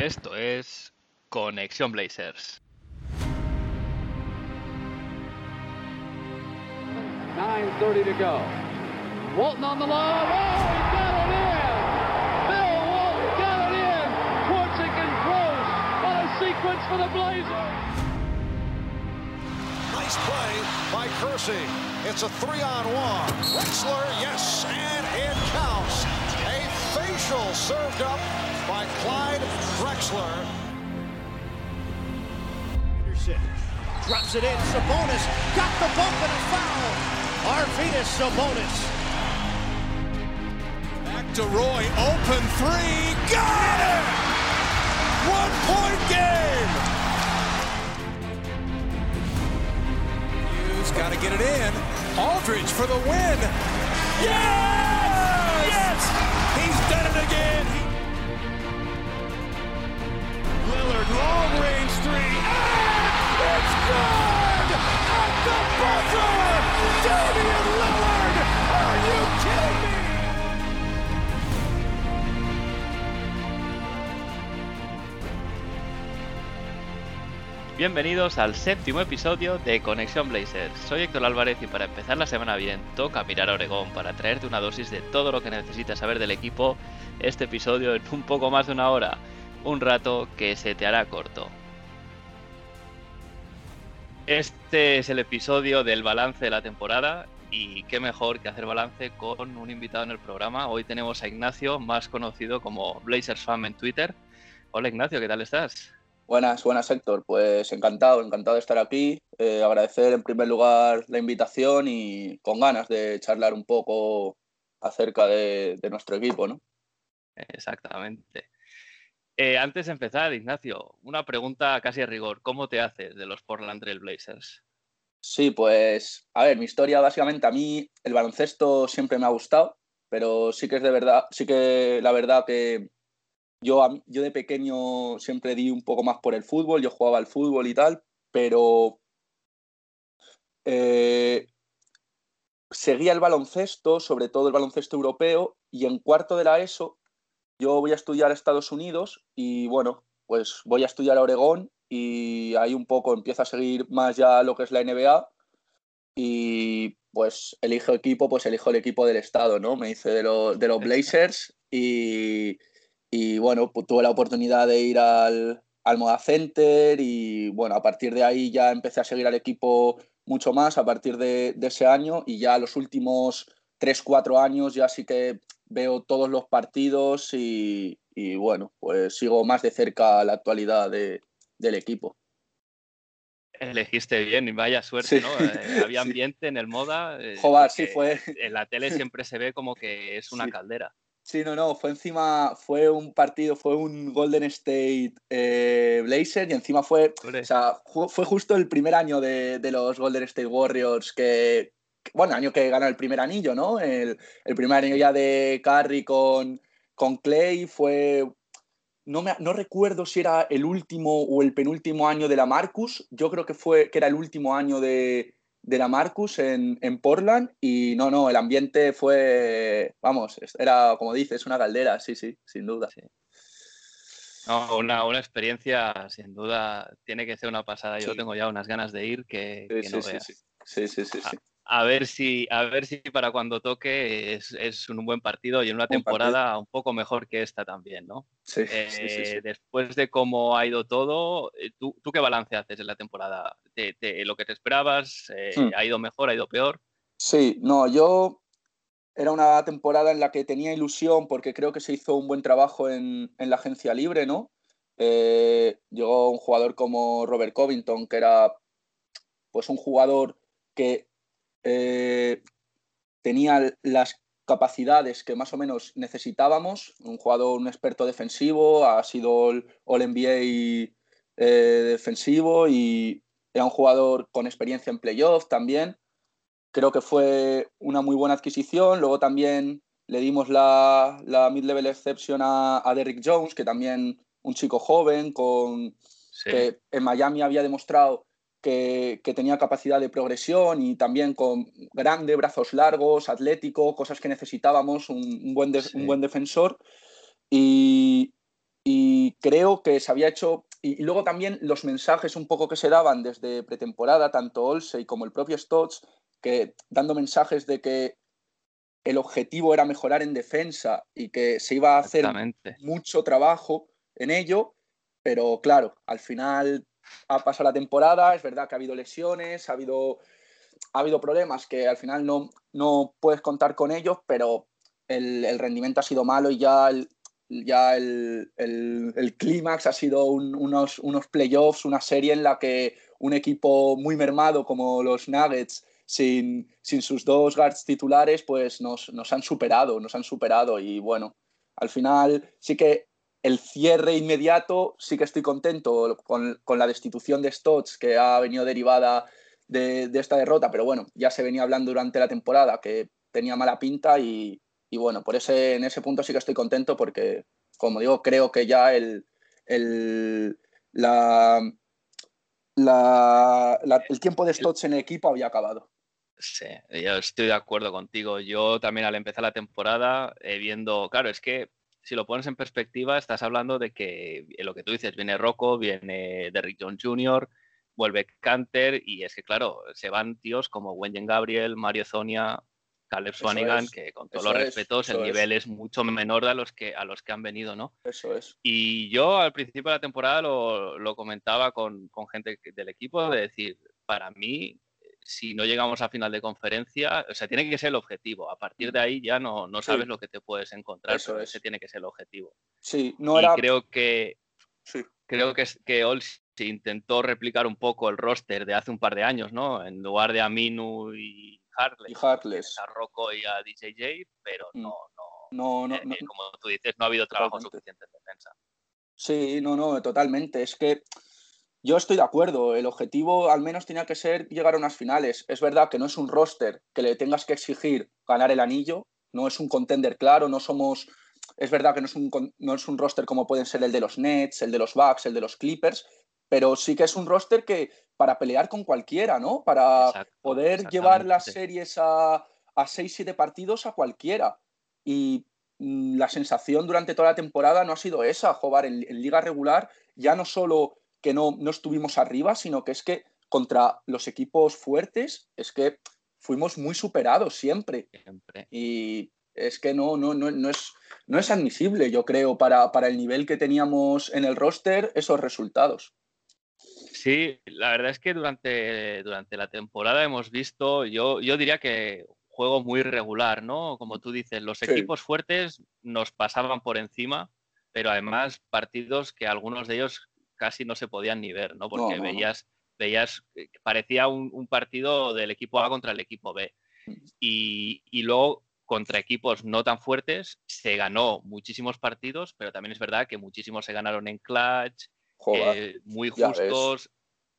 Esto es Conexión Blazers. 9.30 to go. Walton on the line. Oh, he got it in! Bill Walton got it in! Quartzik and Gross. What a sequence for the Blazers! Nice play by Kersey. It's a three on one. Wexler, yes, and it counts. A facial served up by Clyde Drexler. Anderson drops it in. Sabonis got the bump and a foul. Arvidas Sabonis. Back to Roy, open three, got it! One point game! Hughes got to get it in. Aldridge for the win. Yes! Yes! He's done it again. Long range? Bienvenidos al séptimo episodio de Conexión Blazers. Soy Héctor Álvarez y para empezar la semana bien, toca mirar a Oregón para traerte una dosis de todo lo que necesitas saber del equipo. Este episodio en un poco más de una hora, un rato que se te hará corto. Este es el episodio del balance de la temporada y qué mejor que hacer balance con un invitado en el programa. Hoy tenemos a Ignacio, más conocido como Blazers Fan en Twitter. Hola Ignacio, ¿qué tal estás? Buenas, buenas Héctor. Pues encantado, encantado de estar aquí. Eh, agradecer en primer lugar la invitación y con ganas de charlar un poco acerca de, de nuestro equipo, ¿no? Exactamente. Eh, antes de empezar, Ignacio, una pregunta casi a rigor. ¿Cómo te haces de los Portland Trail Blazers? Sí, pues a ver, mi historia básicamente a mí el baloncesto siempre me ha gustado, pero sí que es de verdad, sí que la verdad que yo, yo de pequeño siempre di un poco más por el fútbol, yo jugaba al fútbol y tal, pero eh, seguía el baloncesto, sobre todo el baloncesto europeo, y en cuarto de la ESO yo voy a estudiar a Estados Unidos y bueno, pues voy a estudiar a Oregón y ahí un poco empiezo a seguir más ya lo que es la NBA y pues elijo equipo, pues elijo el equipo del estado, ¿no? Me hice de, los de los Blazers y, y bueno, pues tuve la oportunidad de ir al, al Moda Center y bueno, a partir de ahí ya empecé a seguir al equipo mucho más a partir de, de ese año y ya los últimos 3-4 años ya sí que veo todos los partidos y, y bueno, pues sigo más de cerca la actualidad de- del equipo. Elegiste bien y vaya suerte, Sí. ¿no? Eh, había Sí. ambiente en el moda. eh, Joder, sí fue. En la tele siempre se ve como que es una Sí. caldera. Sí, no, no, fue encima, fue un partido, fue un Golden State eh, Blazer y encima fue, o sea, fue justo el primer año de, de los Golden State Warriors que- bueno, año que gana el primer anillo, ¿no? El, el primer año ya de Curry con, con Clay fue, no, me, no recuerdo si era el último o el penúltimo año de la Marcus, yo creo que fue, que era el último año de, de la Marcus en, en Portland y no, no, el ambiente fue, vamos, era como dices, una caldera, sí, sí, sin duda. Sí. No, una, una experiencia, sin duda, tiene que ser una pasada. Yo Sí. tengo ya unas ganas de ir que, Sí, que sí, no sí, veas. sí, sí, sí, sí, sí. A ver si, a ver si para cuando toque es, es un buen partido y en una partido. temporada un poco mejor que esta también, ¿no? Sí, sí, sí, sí. Eh, Después de cómo ha ido todo, eh, ¿tú, tú qué balance haces en la temporada? ¿Te- te- ¿Lo que te esperabas? eh, Hmm. ¿Ha ido mejor? ¿Ha ido peor? Sí, no, yo era una temporada en la que tenía ilusión porque creo que se hizo un buen trabajo en, en la agencia libre, ¿no? Eh, llegó un jugador como Robert Covington, que era pues un jugador que eh, tenía las capacidades que más o menos necesitábamos, un jugador, un experto defensivo, ha sido el All NBA eh, defensivo y era un jugador con experiencia en playoff también creo que fue una muy buena adquisición. Luego también le dimos la, la mid-level exception a, a Derrick Jones, que también un chico joven, con, Sí. que en Miami había demostrado que, que tenía capacidad de progresión y también con grande, brazos largos, atlético, cosas que necesitábamos, un, un buen, de- Sí. un buen defensor. Y, y creo que se había hecho, y, luego también los mensajes un poco que se daban desde pretemporada, tanto Olsey como el propio Stotts, que dando mensajes de que el objetivo era mejorar en defensa y que se iba a hacer mucho trabajo en ello, pero claro, al final ha pasado la temporada, es verdad que ha habido lesiones, ha habido, ha habido problemas que al final no, no puedes contar con ellos, pero el, rendimiento ha sido malo y ya el, ya el, clímax ha sido unos, unos playoffs, una serie en la que un equipo muy mermado como los Nuggets sin, sus dos guards titulares, pues nos, han superado, nos han superado. Y bueno, al final sí que el cierre inmediato, sí que estoy contento con, la destitución de Stotts, que ha venido derivada de, esta derrota, pero bueno, ya se venía hablando durante la temporada que tenía mala pinta y, bueno, por ese, en ese punto sí que estoy contento porque, como digo, creo que ya el, la, el tiempo de Stotts en el equipo había acabado. Sí, yo estoy de acuerdo contigo. Yo también al empezar la temporada, eh, viendo, claro, es que si lo pones en perspectiva, estás hablando de que eh, lo que tú dices, viene Rocco, viene Derrick John Jr., vuelve Canter, y es que, claro, se van tíos como Wenjen Gabriel, Mario Zonia, Caleb Swanigan, que con todos los respetos, el nivel es. mucho menor a los, que, a los que han venido, ¿no? Eso es. Y yo al principio de la temporada lo, lo comentaba con, con gente del equipo, de decir, para mí si no llegamos a final de conferencia, o sea, tiene que ser el objetivo. A partir de ahí ya no, no sabes lo que te puedes encontrar, Eso ese tiene que ser el objetivo. Sí, no era... creo que creo que, que se intentó replicar un poco el roster de hace un par de años, ¿no? En lugar de Aminu y Hartley, y a Rocco y a DJJ, pero mm. no, no, no, eh, eh, como tú dices, no ha habido trabajo suficiente en defensa. Sí, no, no, totalmente. Es que yo estoy de acuerdo, el objetivo al menos tenía que ser llegar a unas finales. Es verdad que no es un roster que le tengas que exigir ganar el anillo, no es un contender claro, no somos... Es verdad que no es un, no es un roster como pueden ser el de los Nets, el de los Bucks, el de los Clippers, pero sí que es un roster que para pelear con cualquiera, ¿no? Para poder llevar las series a, a 6-7 partidos a cualquiera. Y mm, la sensación durante toda la temporada no ha sido esa, jugar en, en liga regular, ya no solo que no, no estuvimos arriba, sino que es que contra los equipos fuertes es que fuimos muy superados siempre. Y es que no, no, no, no, es, no es admisible, yo creo, para, para el nivel que teníamos en el roster, esos resultados. Sí, la verdad es que durante, durante la temporada hemos visto, yo, yo diría que juego muy regular, ¿no? Como tú dices, los equipos fuertes nos pasaban por encima, pero además partidos que algunos de ellos casi no se podían ni ver, ¿no? Porque veías, veías, parecía un, partido del equipo A contra el equipo B. Mm. Y, luego contra equipos no tan fuertes se ganó muchísimos partidos, pero también es verdad que muchísimos se ganaron en clutch, eh, muy justos.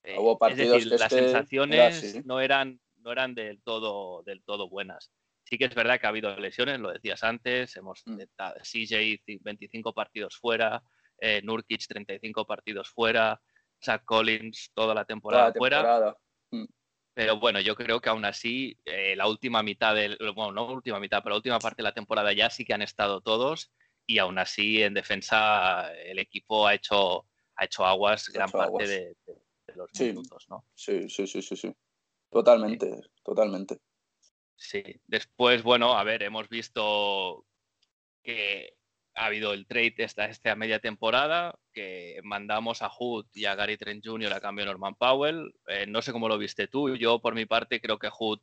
Eh, es decir, las sensaciones no eran no eran del todo del todo buenas. Sí que es verdad que ha habido lesiones, lo decías antes, hemos mm. CJ 25 partidos fuera, eh, Nurkic 35 partidos fuera, Zach Collins toda la temporada, fuera. Mm. Pero bueno, yo creo que aún así, eh, la última mitad del, bueno, no última mitad, pero la última parte de la temporada ya sí que han estado todos y aún así en defensa el equipo ha hecho, ha hecho aguas gran parte De, los minutos, ¿no? Sí, sí, sí, sí, sí. Totalmente, totalmente. Sí, después, bueno, a ver, hemos visto que ha habido el trade esta, esta media temporada, que mandamos a Hood y a Gary Trent Jr. a cambio de Norman Powell. Eh, no sé cómo lo viste tú. Yo, por mi parte, creo que Hood.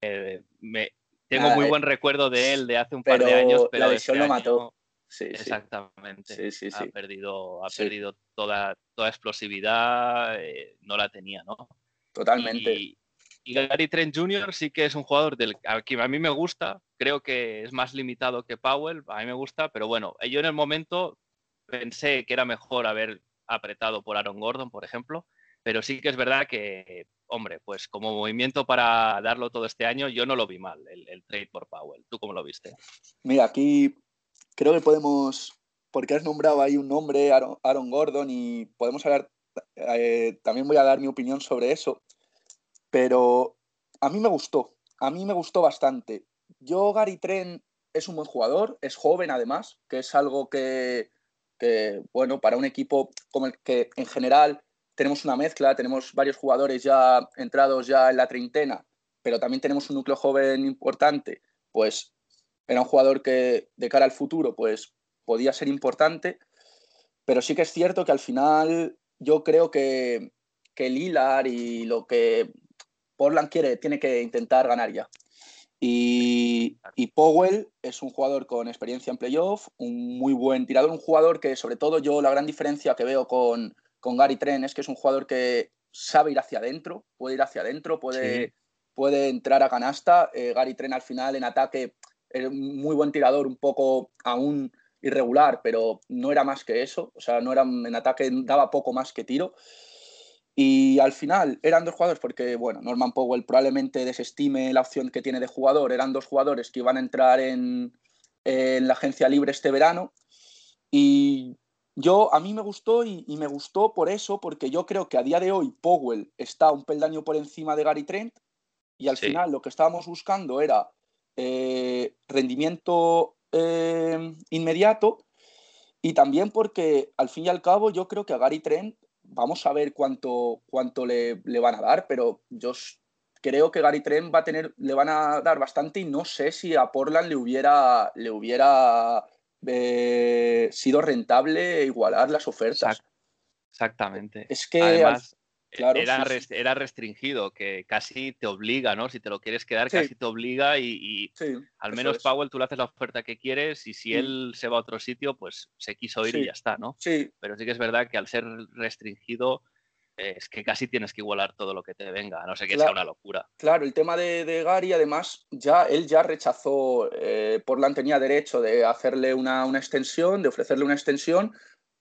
Eh, me, tengo muy buen recuerdo de él de hace un par de años, pero. La este lo mató. Sí, exactamente. Sí, ha perdido, ha perdido toda, toda explosividad, eh, no la tenía, ¿no? Totalmente. Y Gary Trent Jr. sí que es un jugador del que a mí me gusta, creo que es más limitado que Powell, a mí me gusta, pero bueno, yo en el momento pensé que era mejor haber apretado por Aaron Gordon, por ejemplo, pero sí que es verdad que, hombre, pues como movimiento para darlo todo este año, yo no lo vi mal, el, trade por Powell. ¿Tú cómo lo viste? Mira, aquí creo que podemos, porque has nombrado ahí un nombre, Aaron, Gordon, y podemos hablar, eh, también voy a dar mi opinión sobre eso. Pero a mí me gustó, a mí me gustó bastante. Yo, Gary Trent es un buen jugador, es joven además, que es algo que, bueno, para un equipo como el que en general tenemos una mezcla, tenemos varios jugadores ya entrados ya en la treintena, pero también tenemos un núcleo joven importante, pues era un jugador que de cara al futuro pues podía ser importante, pero sí que es cierto que al final yo creo que, que Lilar y lo que Portland quiere, tiene que intentar ganar ya. Y, y, Powell es un jugador con experiencia en playoff, un muy buen tirador, un jugador que sobre todo yo la gran diferencia que veo con, con Gary Trent es que es un jugador que sabe ir hacia adentro, puede ir hacia adentro, puede, puede entrar a canasta. Eh, Gary Trent al final en ataque era un muy buen tirador, un poco aún irregular, pero no era más que eso, o sea, no era en ataque, daba poco más que tiro. Y al final eran dos jugadores porque, bueno, Norman Powell probablemente desestime la opción que tiene de jugador. Eran dos jugadores que iban a entrar en, en la agencia libre este verano. Y yo, a mí me gustó y, me gustó por eso, porque yo creo que a día de hoy Powell está un peldaño por encima de Gary Trent. Y al final lo que estábamos buscando era eh, rendimiento eh, inmediato. Y también porque al fin y al cabo yo creo que a Gary Trent vamos a ver cuánto, cuánto le, van a dar, pero yo creo que Gary Trent va a tener, le van a dar bastante y no sé si a Portland le hubiera, le hubiera eh, sido rentable igualar las ofertas. Exactamente. Es que Además, era, restringido, que casi te obliga, ¿no? Si te lo quieres quedar, casi te obliga y, al menos Powell tú le haces la oferta que quieres y si él se va a otro sitio, pues se quiso ir y ya está, ¿no? Sí. Pero sí que es verdad que al ser restringido eh, es que casi tienes que igualar todo lo que te venga, a no sé que sea una locura. Claro, el tema de, Gary, además, ya él ya rechazó, eh, Portland tenía derecho de hacerle una, una extensión, de ofrecerle una extensión,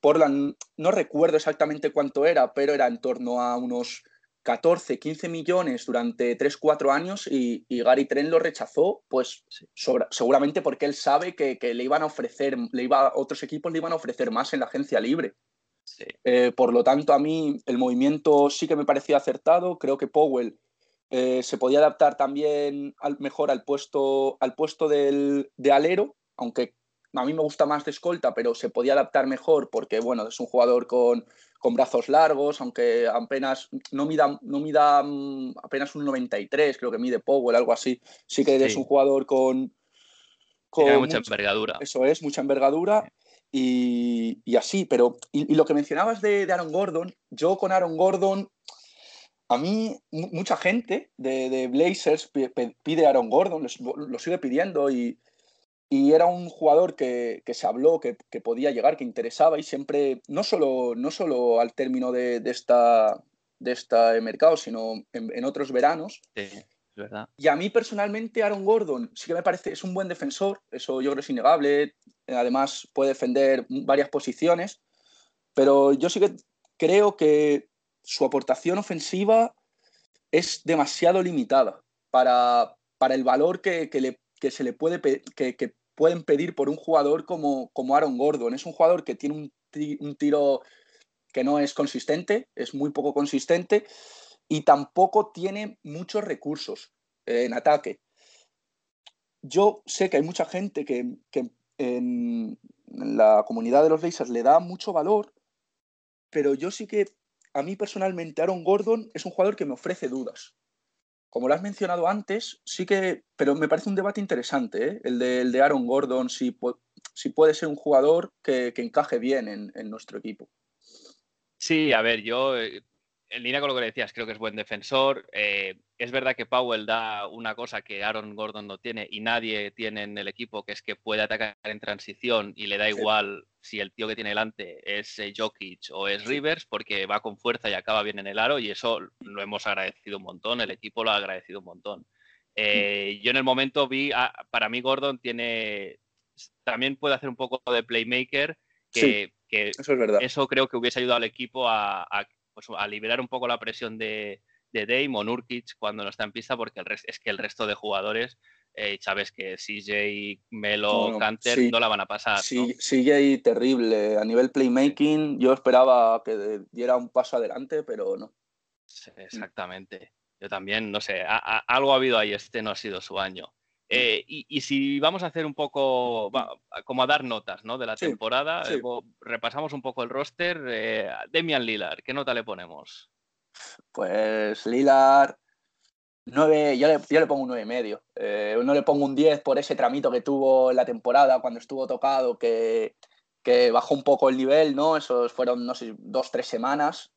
Portland, no recuerdo exactamente cuánto era, pero era en torno a unos 14, 15 millones durante 3, 4 años y, Gary Trent lo rechazó, pues seguramente porque él sabe que, le iban a ofrecer, le iba, otros equipos le iban a ofrecer más en la agencia libre. Eh, por lo tanto, a mí el movimiento sí que me parecía acertado. Creo que Powell eh, se podía adaptar también al, mejor al puesto, al puesto del, de alero, aunque a mí me gusta más de escolta, pero se podía adaptar mejor porque, bueno, es un jugador con, con brazos largos, aunque apenas no mida, no mida mm, apenas un 93, creo que mide Powell, algo así. Sí que es un jugador con... con mucha, envergadura. Eso es, mucha envergadura. Y, y así, pero... Y, lo que mencionabas de, de, Aaron Gordon, yo con Aaron Gordon... A mí, mucha gente de, de Blazers pide a Aaron Gordon, lo sigue pidiendo y, y era un jugador que, se habló, que, podía llegar, que interesaba y siempre, no solo, no solo al término de, esta, de este mercado, sino en, otros veranos. Sí, es verdad. Y a mí personalmente Aaron Gordon sí que me parece, es un buen defensor, eso yo creo es innegable, además puede defender varias posiciones, pero yo sí que creo que su aportación ofensiva es demasiado limitada para, para el valor que, le, se le puede que, que, pueden pedir por un jugador como, como Aaron Gordon. Es un jugador que tiene un, tiro que no es consistente, es muy poco consistente y tampoco tiene muchos recursos en ataque. Yo sé que hay mucha gente que, en la comunidad de los Blazers le da mucho valor, pero yo sí que a mí personalmente Aaron Gordon es un jugador que me ofrece dudas como lo has mencionado antes, sí que, pero me parece un debate interesante, ¿eh? el, de, Aaron Gordon, si, si, puede ser un jugador que, encaje bien en, nuestro equipo. Sí, a ver, yo eh, en línea con lo que decías, creo que es buen defensor. Eh, es verdad que Powell da una cosa que Aaron Gordon no tiene y nadie tiene en el equipo, que es que puede atacar en transición y le da igual si el tío que tiene delante es eh, Jokic o es Rivers, porque va con fuerza y acaba bien en el aro y eso lo hemos agradecido un montón, el equipo lo ha agradecido un montón. Eh, yo en el momento vi, para mí Gordon tiene, también puede hacer un poco de playmaker, que, eso, es verdad. eso creo que hubiese ayudado al equipo a pues, a liberar un poco la presión de, de Dame Nurkic cuando no está en pista, porque el es que el resto de jugadores, eh, sabes que CJ, Melo, Canter no la van a pasar. Sí, CJ terrible. A nivel playmaking, yo esperaba que diera un paso adelante, pero no. exactamente. Yo también, no sé, algo ha habido ahí, este no ha sido su año. Eh, y, si vamos a hacer un poco, como a dar notas ¿no? de la temporada, eh, repasamos un poco el roster. Eh, Demian Lillard, ¿qué nota le ponemos? Pues Lillard, 9, yo, le, yo le pongo un 9,5. y medio. no le pongo un 10 por ese tramito que tuvo en la temporada cuando estuvo tocado, que, que bajó un poco el nivel, ¿no? Esos fueron, no sé, dos, tres semanas.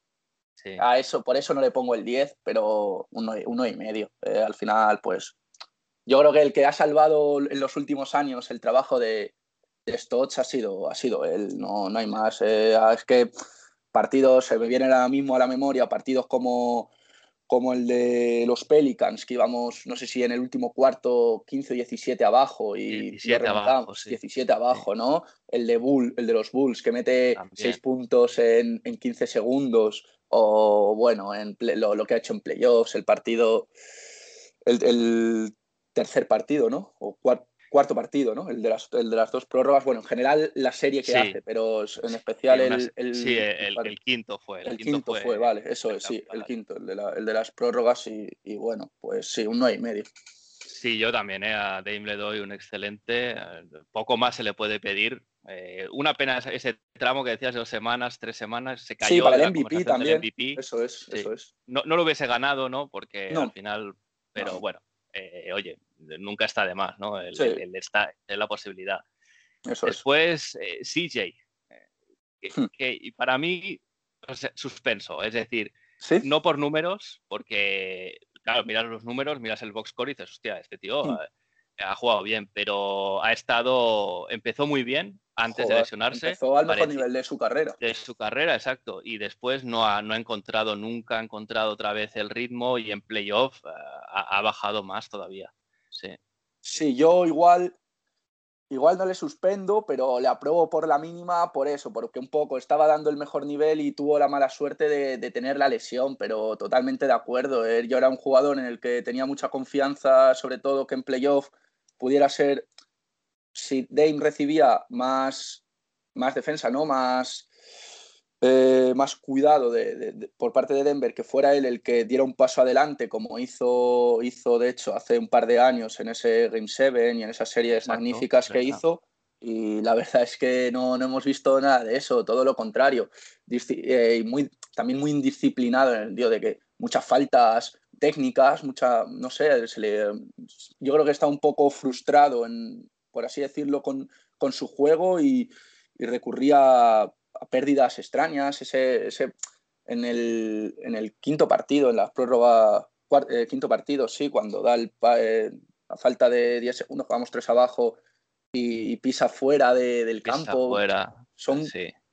A eso, por eso no le pongo el 10, pero un 9,5. y medio. al final, pues yo creo que el que ha salvado en los últimos años el trabajo de, de Stotts ha sido, ha sido él, no, no hay más. Eh, es que partidos, se me vienen ahora mismo a la memoria, partidos como, como el de los Pelicans, que íbamos, no sé si en el último cuarto 15 o 17 abajo y 17 abajo, 17 abajo, ¿no? El de, Bull, el de los Bulls, que mete 6 puntos en, en, 15 segundos, o bueno, en lo, lo, que ha hecho en playoffs, el partido, el, el tercer partido, ¿no? O cuarto partido, ¿no? El de, las, el de las dos prórrogas. Bueno, en general la serie que hace, pero en especial el, el, Sí, el, quinto fue. El, quinto, fue, vale, eso es, sí, el quinto, el de, la, el de las prórrogas y, y, bueno, pues sí, un 9 y medio. Sí, yo también, ¿eh? a Dame le doy un excelente. Eh, poco más se le puede pedir. Eh, una pena ese tramo que decías de dos semanas, tres semanas, se cayó. Sí, para el MVP también. Eso es, eso es. No, no, lo hubiese ganado, ¿no? Porque al final, pero bueno, eh, oye, nunca está de más, ¿no? El, está, es la posibilidad. Después, eh, CJ, eh, hmm. que, y para mí, suspenso, es decir, no por números, porque, claro, miras los números, miras el box score y dices, hostia, este tío hmm. Ha, jugado bien, pero ha estado, empezó muy bien, antes de lesionarse. Empezó al mejor nivel de su carrera. De su carrera, exacto. Y después no ha, no ha encontrado, nunca ha encontrado otra vez el ritmo y en playoff eh, ha, bajado más todavía. Sí. Sí, yo igual, igual no le suspendo, pero le apruebo por la mínima por eso, porque un poco estaba dando el mejor nivel y tuvo la mala suerte de, de tener la lesión, pero totalmente de acuerdo. Yo era un jugador en el que tenía mucha confianza, sobre todo que en playoff pudiera ser si Dame recibía más, más defensa, ¿no? Más, eh, más cuidado de, por parte de Denver, que fuera él el que diera un paso adelante, como hizo, hizo de hecho hace un par de años en ese Game 7 y en esas series magníficas que hizo. Y la verdad es que no, no, hemos visto nada de eso, todo lo contrario. Eh, y muy, también muy indisciplinado en el sentido de que muchas faltas técnicas, mucha, no sé, se le, yo creo que está un poco frustrado en, por así decirlo, con, con su juego y, recurría a, pérdidas extrañas. Ese, ese, en, el, en, el, quinto partido, en la prórroga, eh, quinto partido, sí, cuando da el, eh, a falta de 10 segundos, vamos tres abajo y, pisa fuera del campo. Fuera. Son,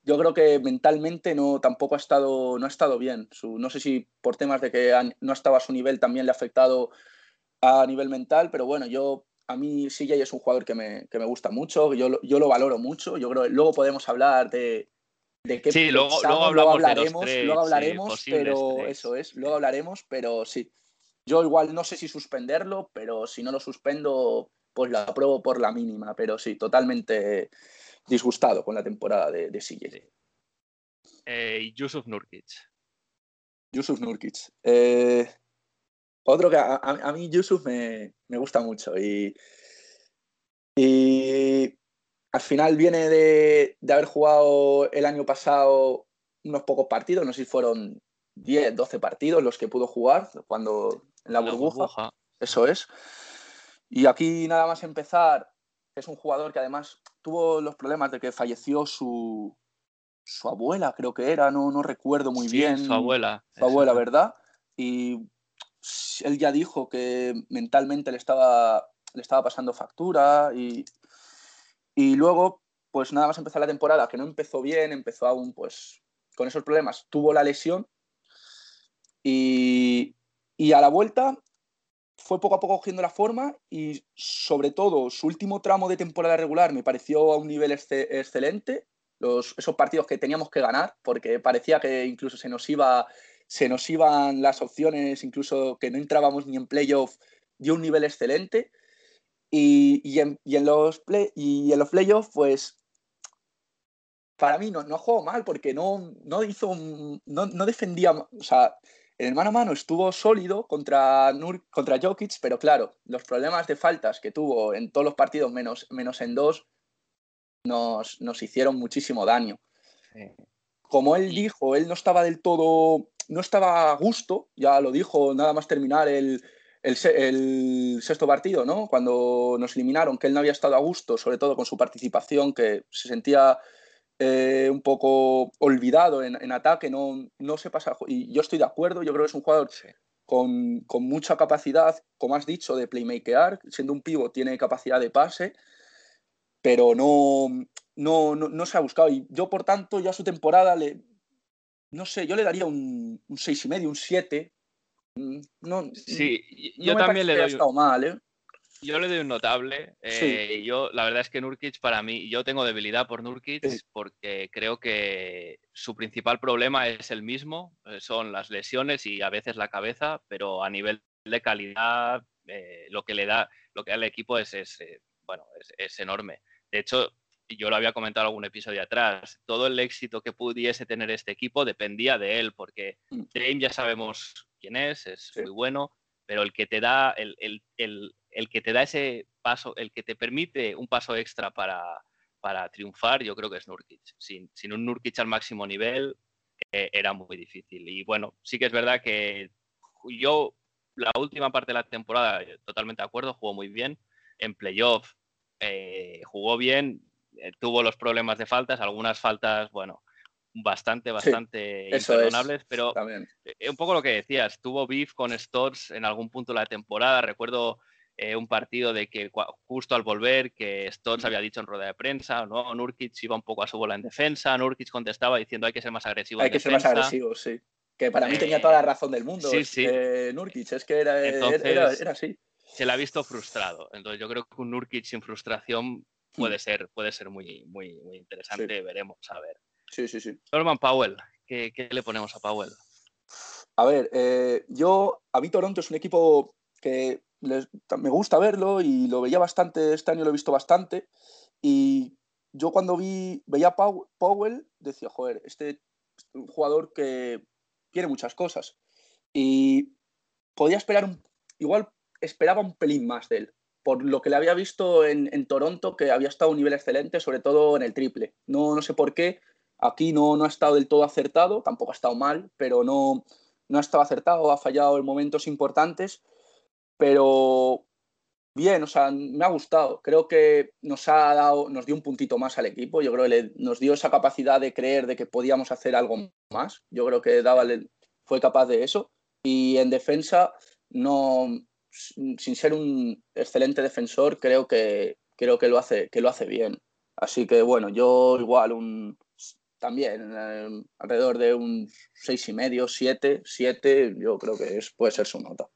Yo creo que mentalmente no, tampoco ha estado, no ha estado bien. Su, no sé si por temas de que no estaba a su nivel también le ha afectado a nivel mental, pero bueno, yo a mí CJ es un jugador que me, que me gusta mucho, yo, yo lo valoro mucho. Yo creo luego podemos hablar de, de qué sí, luego, luego, hablaremos, luego hablaremos, pero eso es, luego hablaremos, pero sí. Yo igual no sé si suspenderlo, pero si no lo suspendo, pues lo apruebo por la mínima. Pero sí, totalmente disgustado con la temporada de, de CJ. Eh, Yusuf Nurkic. Yusuf Nurkic. Eh, otro que a, mí Yusuf me, gusta mucho y, y al final viene de, haber jugado el año pasado unos pocos partidos, no sé si fueron 10, 12 partidos los que pudo jugar cuando en la, burbuja. Eso es. Y aquí nada más empezar, es un jugador que además tuvo los problemas de que falleció su, su abuela, creo que era, no, no recuerdo muy bien. Su abuela. Su abuela, ¿verdad? Y él ya dijo que mentalmente le estaba, le estaba pasando factura y, y luego, pues nada más empezar la temporada, que no empezó bien, empezó aún pues con esos problemas, tuvo la lesión y, y a la vuelta fue poco a poco cogiendo la forma y sobre todo su último tramo de temporada regular me pareció a un nivel excelente. Los, esos partidos que teníamos que ganar, porque parecía que incluso se nos iba se nos iban las opciones, incluso que no entrábamos ni en playoff, dio un nivel excelente. Y, y, en, los play, y en los playoffs, pues para mí no, no jugó mal porque no, no hizo, no, defendía, en el mano a mano estuvo sólido contra, contra Jokic, pero claro, los problemas de faltas que tuvo en todos los partidos, menos, menos en dos, nos, nos hicieron muchísimo daño. Como él dijo, él no estaba del todo, no estaba a gusto, ya lo dijo nada más terminar el, el, sexto partido, ¿no? Cuando nos eliminaron, que él no había estado a gusto, sobre todo con su participación, que se sentía eh, un poco olvidado en, ataque, no, no se pasa. Y yo estoy de acuerdo, yo creo que es un jugador con, con, mucha capacidad, como has dicho, de playmaker, siendo un pivo, tiene capacidad de pase, pero no, no, no, se ha buscado. Y yo, por tanto, ya su temporada le. No sé, yo le daría un, un y medio, un 7, Mm, no, sí, yo también le doy. mal, ¿eh? Yo le doy un notable. Eh, yo, la verdad es que Nurkic, para mí, yo tengo debilidad por Nurkic porque creo que su principal problema es el mismo: eh, son las lesiones y a veces la cabeza, pero a nivel de calidad, lo que le da, lo que da al equipo es, bueno, es, enorme. De hecho, yo lo había comentado en algún episodio atrás, todo el éxito que pudiese tener este equipo dependía de él, porque mm. Dame ya sabemos quién es, es muy bueno, pero el que te da, el, que te da ese paso, el que te permite un paso extra para, para triunfar, yo creo que es Nurkic. Sin, sin un Nurkic al máximo nivel eh, era muy difícil. Y bueno, sí que es verdad que yo la última parte de la temporada, totalmente de acuerdo, jugó muy bien. En playoff eh, jugó bien, eh, tuvo los problemas de faltas, algunas faltas, bueno, bastante, bastante imperdonables, pero eh, un poco lo que decías, tuvo beef con Stores en algún punto de la temporada, recuerdo eh, un partido de que justo al volver, que Stores había dicho en rueda de prensa, ¿no? Nurkic iba un poco a su bola en defensa, Nurkic contestaba diciendo hay que ser más agresivo. Hay que ser más agresivo, sí. Que para mí tenía toda la eh, razón del mundo. Sí, sí. Nurkic, es que era, era, así. Se le ha visto frustrado. Entonces yo creo que un Nurkic sin frustración puede hmm. ser, puede ser muy, muy, muy interesante. Veremos, a ver. Sí, sí, sí. Norman Powell, ¿qué, le ponemos a Powell? A ver, eh, yo, a mí Toronto es un equipo que me gusta verlo y lo veía bastante, este año lo he visto bastante. Y yo cuando vi, veía a Powell, decía, joder, este es un jugador que tiene muchas cosas. Y podía esperar, un, igual esperaba un pelín más de él, por lo que le había visto en, en, Toronto, que había estado a un nivel excelente, sobre todo en el triple. No, no sé por qué, Aquí no, no ha estado del todo acertado, tampoco ha estado mal, pero no, no ha estado acertado, ha fallado en momentos importantes, pero bien, o sea, me ha gustado. Creo que nos ha dado, nos dio un puntito más al equipo. Yo creo que nos dio esa capacidad de creer de que podíamos hacer algo más. Yo creo que Dava fue capaz de eso. Y en defensa, no, sin ser un excelente defensor, creo que, creo que lo hace, que lo hace bien. Así que bueno, yo igual un también eh, alrededor de un seis y medio, siete, siete, yo creo que es, puede ser su nota.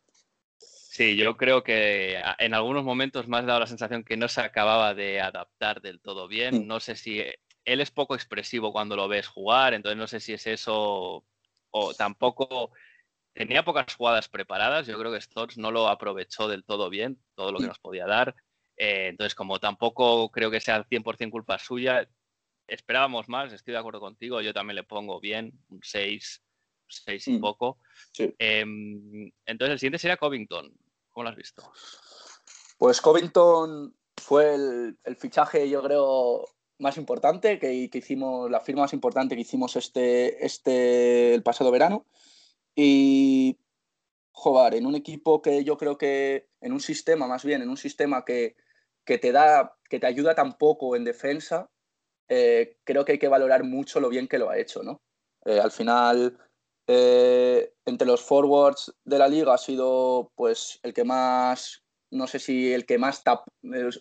Sí, yo creo que en algunos momentos me ha dado la sensación que no se acababa de adaptar del todo bien. Mm. No sé si él es poco expresivo cuando lo ves jugar, entonces no sé si es eso o tampoco tenía pocas jugadas preparadas. Yo creo que Stotts no lo aprovechó del todo bien, todo lo que mm. nos podía dar. Eh, entonces, como tampoco creo que sea 100% culpa suya, esperábamos más, estoy de acuerdo contigo, yo también le pongo bien, un 6, 6 y mm, poco. Em, entonces el siguiente sería Covington, ¿cómo lo has visto? Pues Covington fue el, fichaje, yo creo, más importante que, que, hicimos, la firma más importante que hicimos este, este el pasado verano. Y jugar en un equipo que yo creo que, en un sistema más bien, en un sistema que, que te da, que te ayuda tan poco en defensa, eh, creo que hay que valorar mucho lo bien que lo ha hecho, ¿no? Eh, al final, eh, entre los forwards de la liga ha sido pues el que más, no sé si el que más, tap,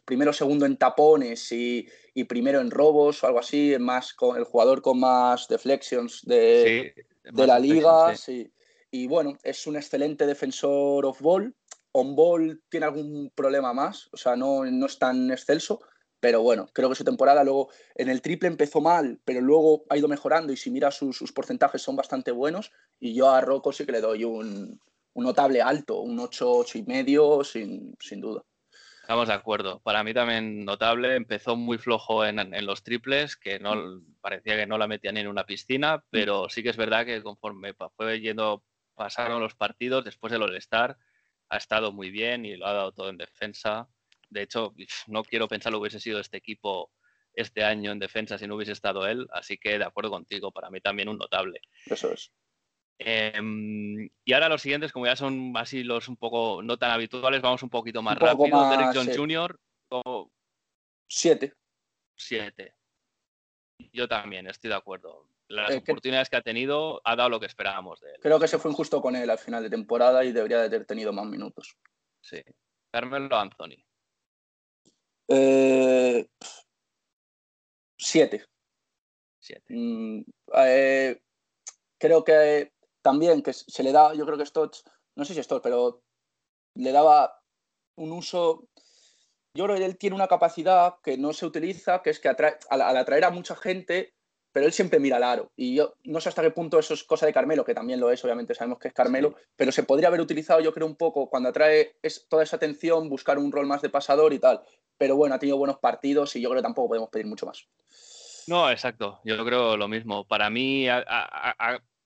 primero segundo en tapones y, primero en robos o algo así, el, más, el jugador con más deflections de, de la liga. Y bueno, es un excelente defensor off ball. On ball tiene algún problema más, o sea, no, no es tan excelso, pero bueno, creo que su temporada luego en el triple empezó mal, pero luego ha ido mejorando y si mira sus, porcentajes son bastante buenos. Y yo a Rocco sí que le doy un, notable alto, un 8, 8 y medio, sin, sin duda. Estamos de acuerdo. Para mí también notable. Empezó muy flojo en, los triples, que no parecía que no la metía ni en una piscina, pero sí que es verdad que conforme fue yendo pasaron los partidos después del All-Star. Ha estado muy bien y lo ha dado todo en defensa. De hecho, no quiero pensar lo hubiese sido este equipo este año en defensa si no hubiese estado él. Así que de acuerdo contigo, para mí también un notable. Eso es. Em, y ahora los siguientes, como ya son así los un poco no tan habituales, vamos un poquito más rápido. Derek John Jr. Siete. Siete. Yo también, estoy de acuerdo. Las oportunidades que... ha tenido ha dado lo que esperábamos de él. Creo que se fue injusto con él al final de temporada y debería de haber tenido más minutos. Sí. Carmelo Anthony. Eh, siete. Siete. Mm, eh, creo que también que se le da, yo creo que Stotts, no sé si Stotts, pero le daba un uso. Yo creo que él tiene una capacidad que no se utiliza, que es que atrae, al, atraer a mucha gente, pero él siempre mira al aro. Y yo no sé hasta qué punto eso es cosa de Carmelo, que también lo es, obviamente sabemos que es Carmelo, pero se podría haber utilizado, yo creo, un poco cuando atrae toda esa atención, buscar un rol más de pasador y tal. Pero bueno, ha tenido buenos partidos y yo creo que tampoco podemos pedir mucho más. No, exacto. Yo creo lo mismo. Para mí ha,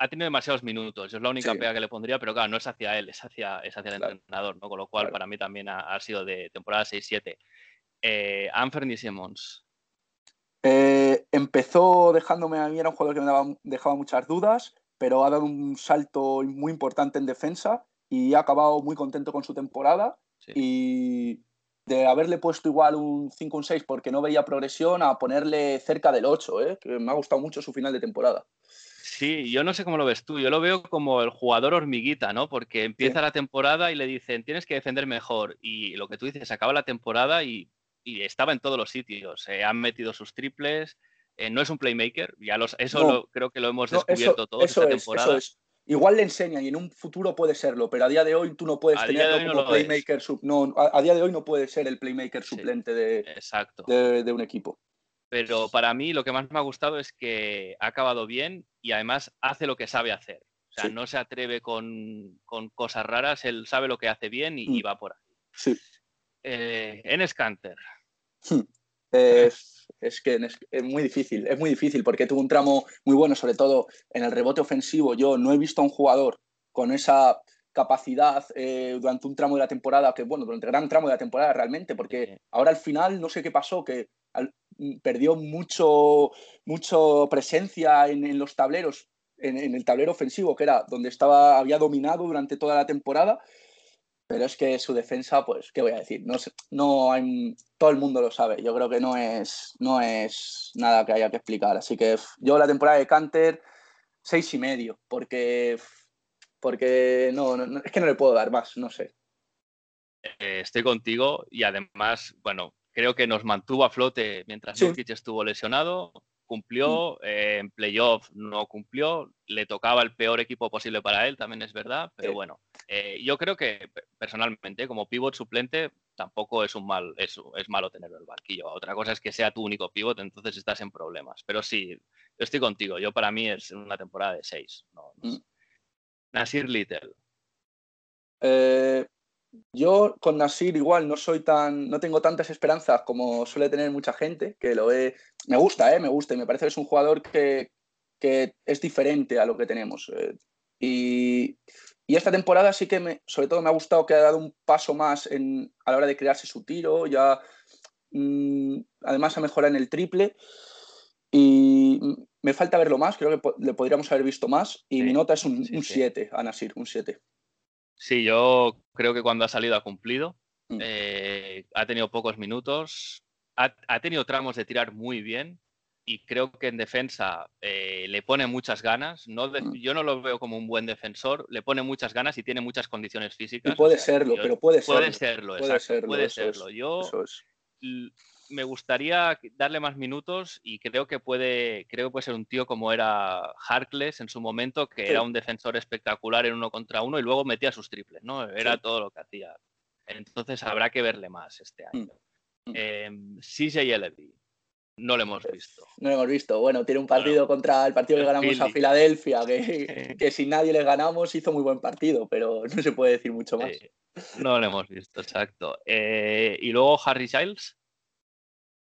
tenido demasiados minutos. Es la única pega que le pondría, pero claro, no es hacia él, es hacia, es hacia el entrenador, ¿no? Con lo cual, para mí también ha, sido de temporada 6-7. Eh, Anthony Simmons. Eh, empezó dejándome a mí, era un jugador que me dejaba muchas dudas, pero ha dado un salto muy importante en defensa y ha acabado muy contento con su temporada. Y de haberle puesto igual un 5 un 6 porque no veía progresión a ponerle cerca del 8, ¿eh? que me ha gustado mucho su final de temporada. Sí, yo no sé cómo lo ves tú, yo lo veo como el jugador hormiguita, ¿no? Porque empieza la temporada y le dicen, tienes que defender mejor. Y lo que tú dices, acaba la temporada y, estaba en todos los sitios. Se han metido sus triples, eh, no es un playmaker, ya los, eso creo que lo hemos descubierto todos esta temporada. Eso es. Igual le enseñan y en un futuro puede serlo, pero a día de hoy tú no puedes tenerlo como playmaker. no, a, día de hoy no puede ser el playmaker suplente de, de, un equipo. Pero para mí lo que más me ha gustado es que ha acabado bien y además hace lo que sabe hacer. O sea, no se atreve con, cosas raras, él sabe lo que hace bien y, mm. va por ahí. Sí. Eh, en Scanter. Hmm. Es, es que es, muy difícil, es muy difícil porque tuvo un tramo muy bueno, sobre todo en el rebote ofensivo. Yo no he visto a un jugador con esa capacidad eh, durante un tramo de la temporada, que bueno, durante el gran tramo de la temporada realmente, porque ahora al final no sé qué pasó, que perdió mucho, mucho presencia en, los tableros, en, en, el tablero ofensivo, que era donde estaba, había dominado durante toda la temporada, pero es que su defensa, pues, ¿qué voy a decir? No, no hay, todo el mundo lo sabe. Yo creo que no es, no es nada que haya que explicar. Así que yo la temporada de Canter, seis y medio, porque, porque no, es que no le puedo dar más, no sé. Eh, estoy contigo y además, bueno, creo que nos mantuvo a flote mientras sí. estuvo lesionado cumplió, eh, en playoff no cumplió, le tocaba el peor equipo posible para él, también es verdad, pero bueno, eh, yo creo que personalmente como pivot suplente tampoco es un mal, es, es malo tenerlo en el banquillo. Otra cosa es que sea tu único pivot, entonces estás en problemas. Pero sí, yo estoy contigo, yo para mí es una temporada de seis. Mm. Nasir Little. Eh, yo con Nasir igual no soy tan, no tengo tantas esperanzas como suele tener mucha gente, que lo ve, me gusta, ¿eh? me gusta y me parece que es un jugador que, es diferente a lo que tenemos. Eh, y, esta temporada sí que me, sobre todo me ha gustado que ha dado un paso más en, a la hora de crearse su tiro, ya mm, además ha mejorado en el triple y me falta verlo más, creo que le podríamos haber visto más y mi nota es un 7 a Nasir, un 7. Sí, yo creo que cuando ha salido ha cumplido. Mm. Eh, ha tenido pocos minutos. Ha, tenido tramos de tirar muy bien. Y creo que en defensa eh, le pone muchas ganas. No mm. Yo no lo veo como un buen defensor. Le pone muchas ganas y tiene muchas condiciones físicas. puede serlo, pero puede serlo. Puede serlo, exacto. Puede serlo. Yo me gustaría darle más minutos y creo que puede, creo que puede ser un tío como era Harkless en su momento, que era un defensor espectacular en uno contra uno y luego metía sus triples, ¿no? Era todo lo que hacía. Entonces habrá que verle más este mm. año. Mm. Eh, CJ no lo hemos visto. No lo hemos visto. Bueno, tiene un partido contra el partido que ganamos a Filadelfia, que, que si nadie le ganamos hizo muy buen partido, pero no se puede decir mucho más. no lo hemos visto, exacto. Eh, y luego Harry Giles.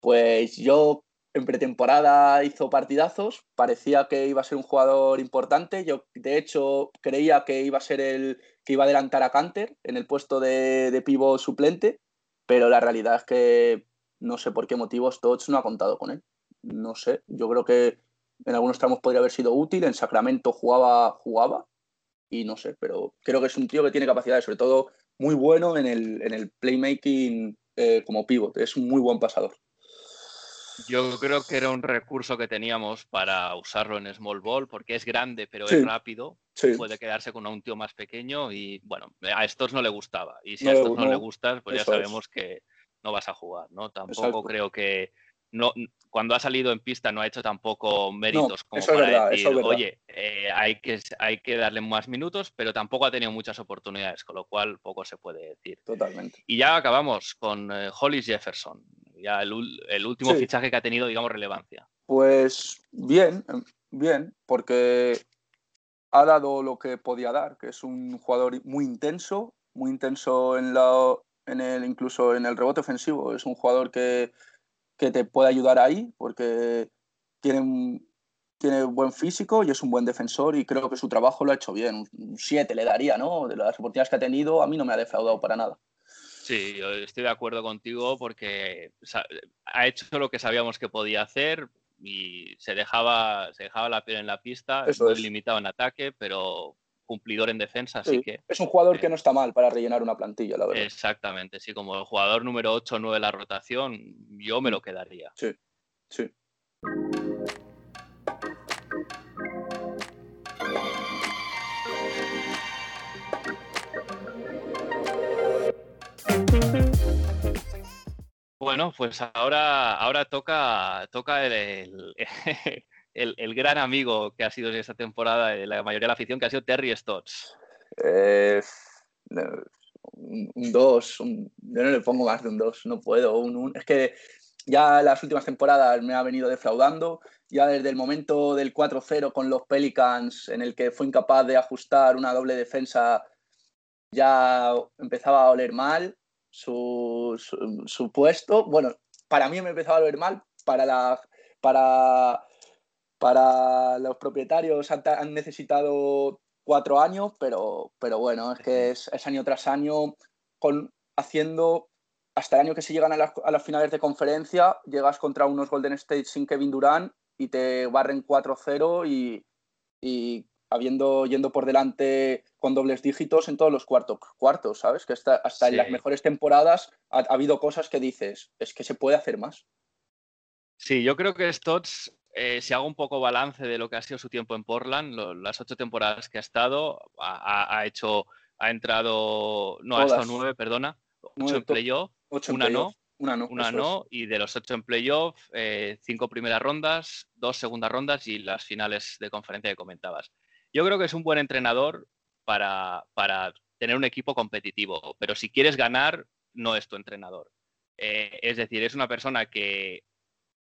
Pues yo en pretemporada hizo partidazos, parecía que iba a ser un jugador importante. Yo, de hecho, creía que iba a ser el que iba a adelantar a Canter en el puesto de, de suplente, pero la realidad es que no sé por qué motivos Tots no ha contado con él. No sé, yo creo que en algunos tramos podría haber sido útil, en Sacramento jugaba, jugaba, y no sé, pero creo que es un tío que tiene capacidades, sobre todo muy bueno en el, en el playmaking eh, como pivot, es un muy buen pasador. Yo creo que era un recurso que teníamos para usarlo en Small Ball, porque es grande, pero es rápido. Puede quedarse con un tío más pequeño y, bueno, a estos no le gustaba. Y si a estos no, le gustas, pues ya sabemos que no vas a jugar, ¿no? Tampoco creo que no, cuando ha salido en pista no ha hecho tampoco méritos como para decir, oye, eh, hay, que, hay que darle más minutos, pero tampoco ha tenido muchas oportunidades, con lo cual poco se puede decir. Totalmente. Y ya acabamos con eh, Hollis Jefferson, ya el, último fichaje que ha tenido, digamos, relevancia. Pues bien, bien, porque ha dado lo que podía dar, que es un jugador muy intenso, muy intenso en la, en el, incluso en el rebote ofensivo. Es un jugador que que te puede ayudar ahí, porque tiene, tiene buen físico y es un buen defensor y creo que su trabajo lo ha hecho bien. Un 7 le daría, ¿no? De las oportunidades que ha tenido, a mí no me ha defraudado para nada. Sí, yo estoy de acuerdo contigo porque ha hecho lo que sabíamos que podía hacer y se dejaba, se dejaba la piel en la pista, es muy limitado en ataque, pero cumplidor en defensa, así que... Es un jugador que no está mal para rellenar una plantilla, la verdad. Exactamente, sí, como el jugador número 8 o 9 de la rotación, yo me lo quedaría. Sí, sí. Bueno, pues ahora, ahora toca, toca el, el, gran amigo que ha sido en esta temporada de la mayoría de la afición, que ha sido Terry Stotts? Eh, un 2, yo no le pongo más de un 2, no puedo. Un, Es que ya las últimas temporadas me ha venido defraudando, ya desde el momento del 4-0 con los Pelicans, en el que fue incapaz de ajustar una doble defensa, ya empezaba a oler mal su, su puesto. Bueno, para mí me empezaba a oler mal, para la... Para para los propietarios han, necesitado cuatro años, pero, pero bueno, es que es, año tras año con, haciendo hasta el año que se llegan a las, finales de conferencia, llegas contra unos Golden State sin Kevin Durant y te barren 4-0 y, y habiendo, yendo por delante con dobles dígitos en todos los cuartos, cuartos ¿sabes? Que hasta, hasta en las mejores temporadas ha, ha, habido cosas que dices, es que se puede hacer más. Sí, yo creo que Stotts eh, si hago un poco balance de lo que ha sido su tiempo en Portland, las ocho temporadas que ha estado, ha, hecho, ha entrado, no, ha estado nueve, perdona, ocho en playoff, una, no, una no, una no, y de los ocho en playoff, eh, cinco primeras rondas, dos segundas rondas y las finales de conferencia que comentabas. Yo creo que es un buen entrenador para, para tener un equipo competitivo, pero si quieres ganar, no es tu entrenador. Eh, es decir, es una persona que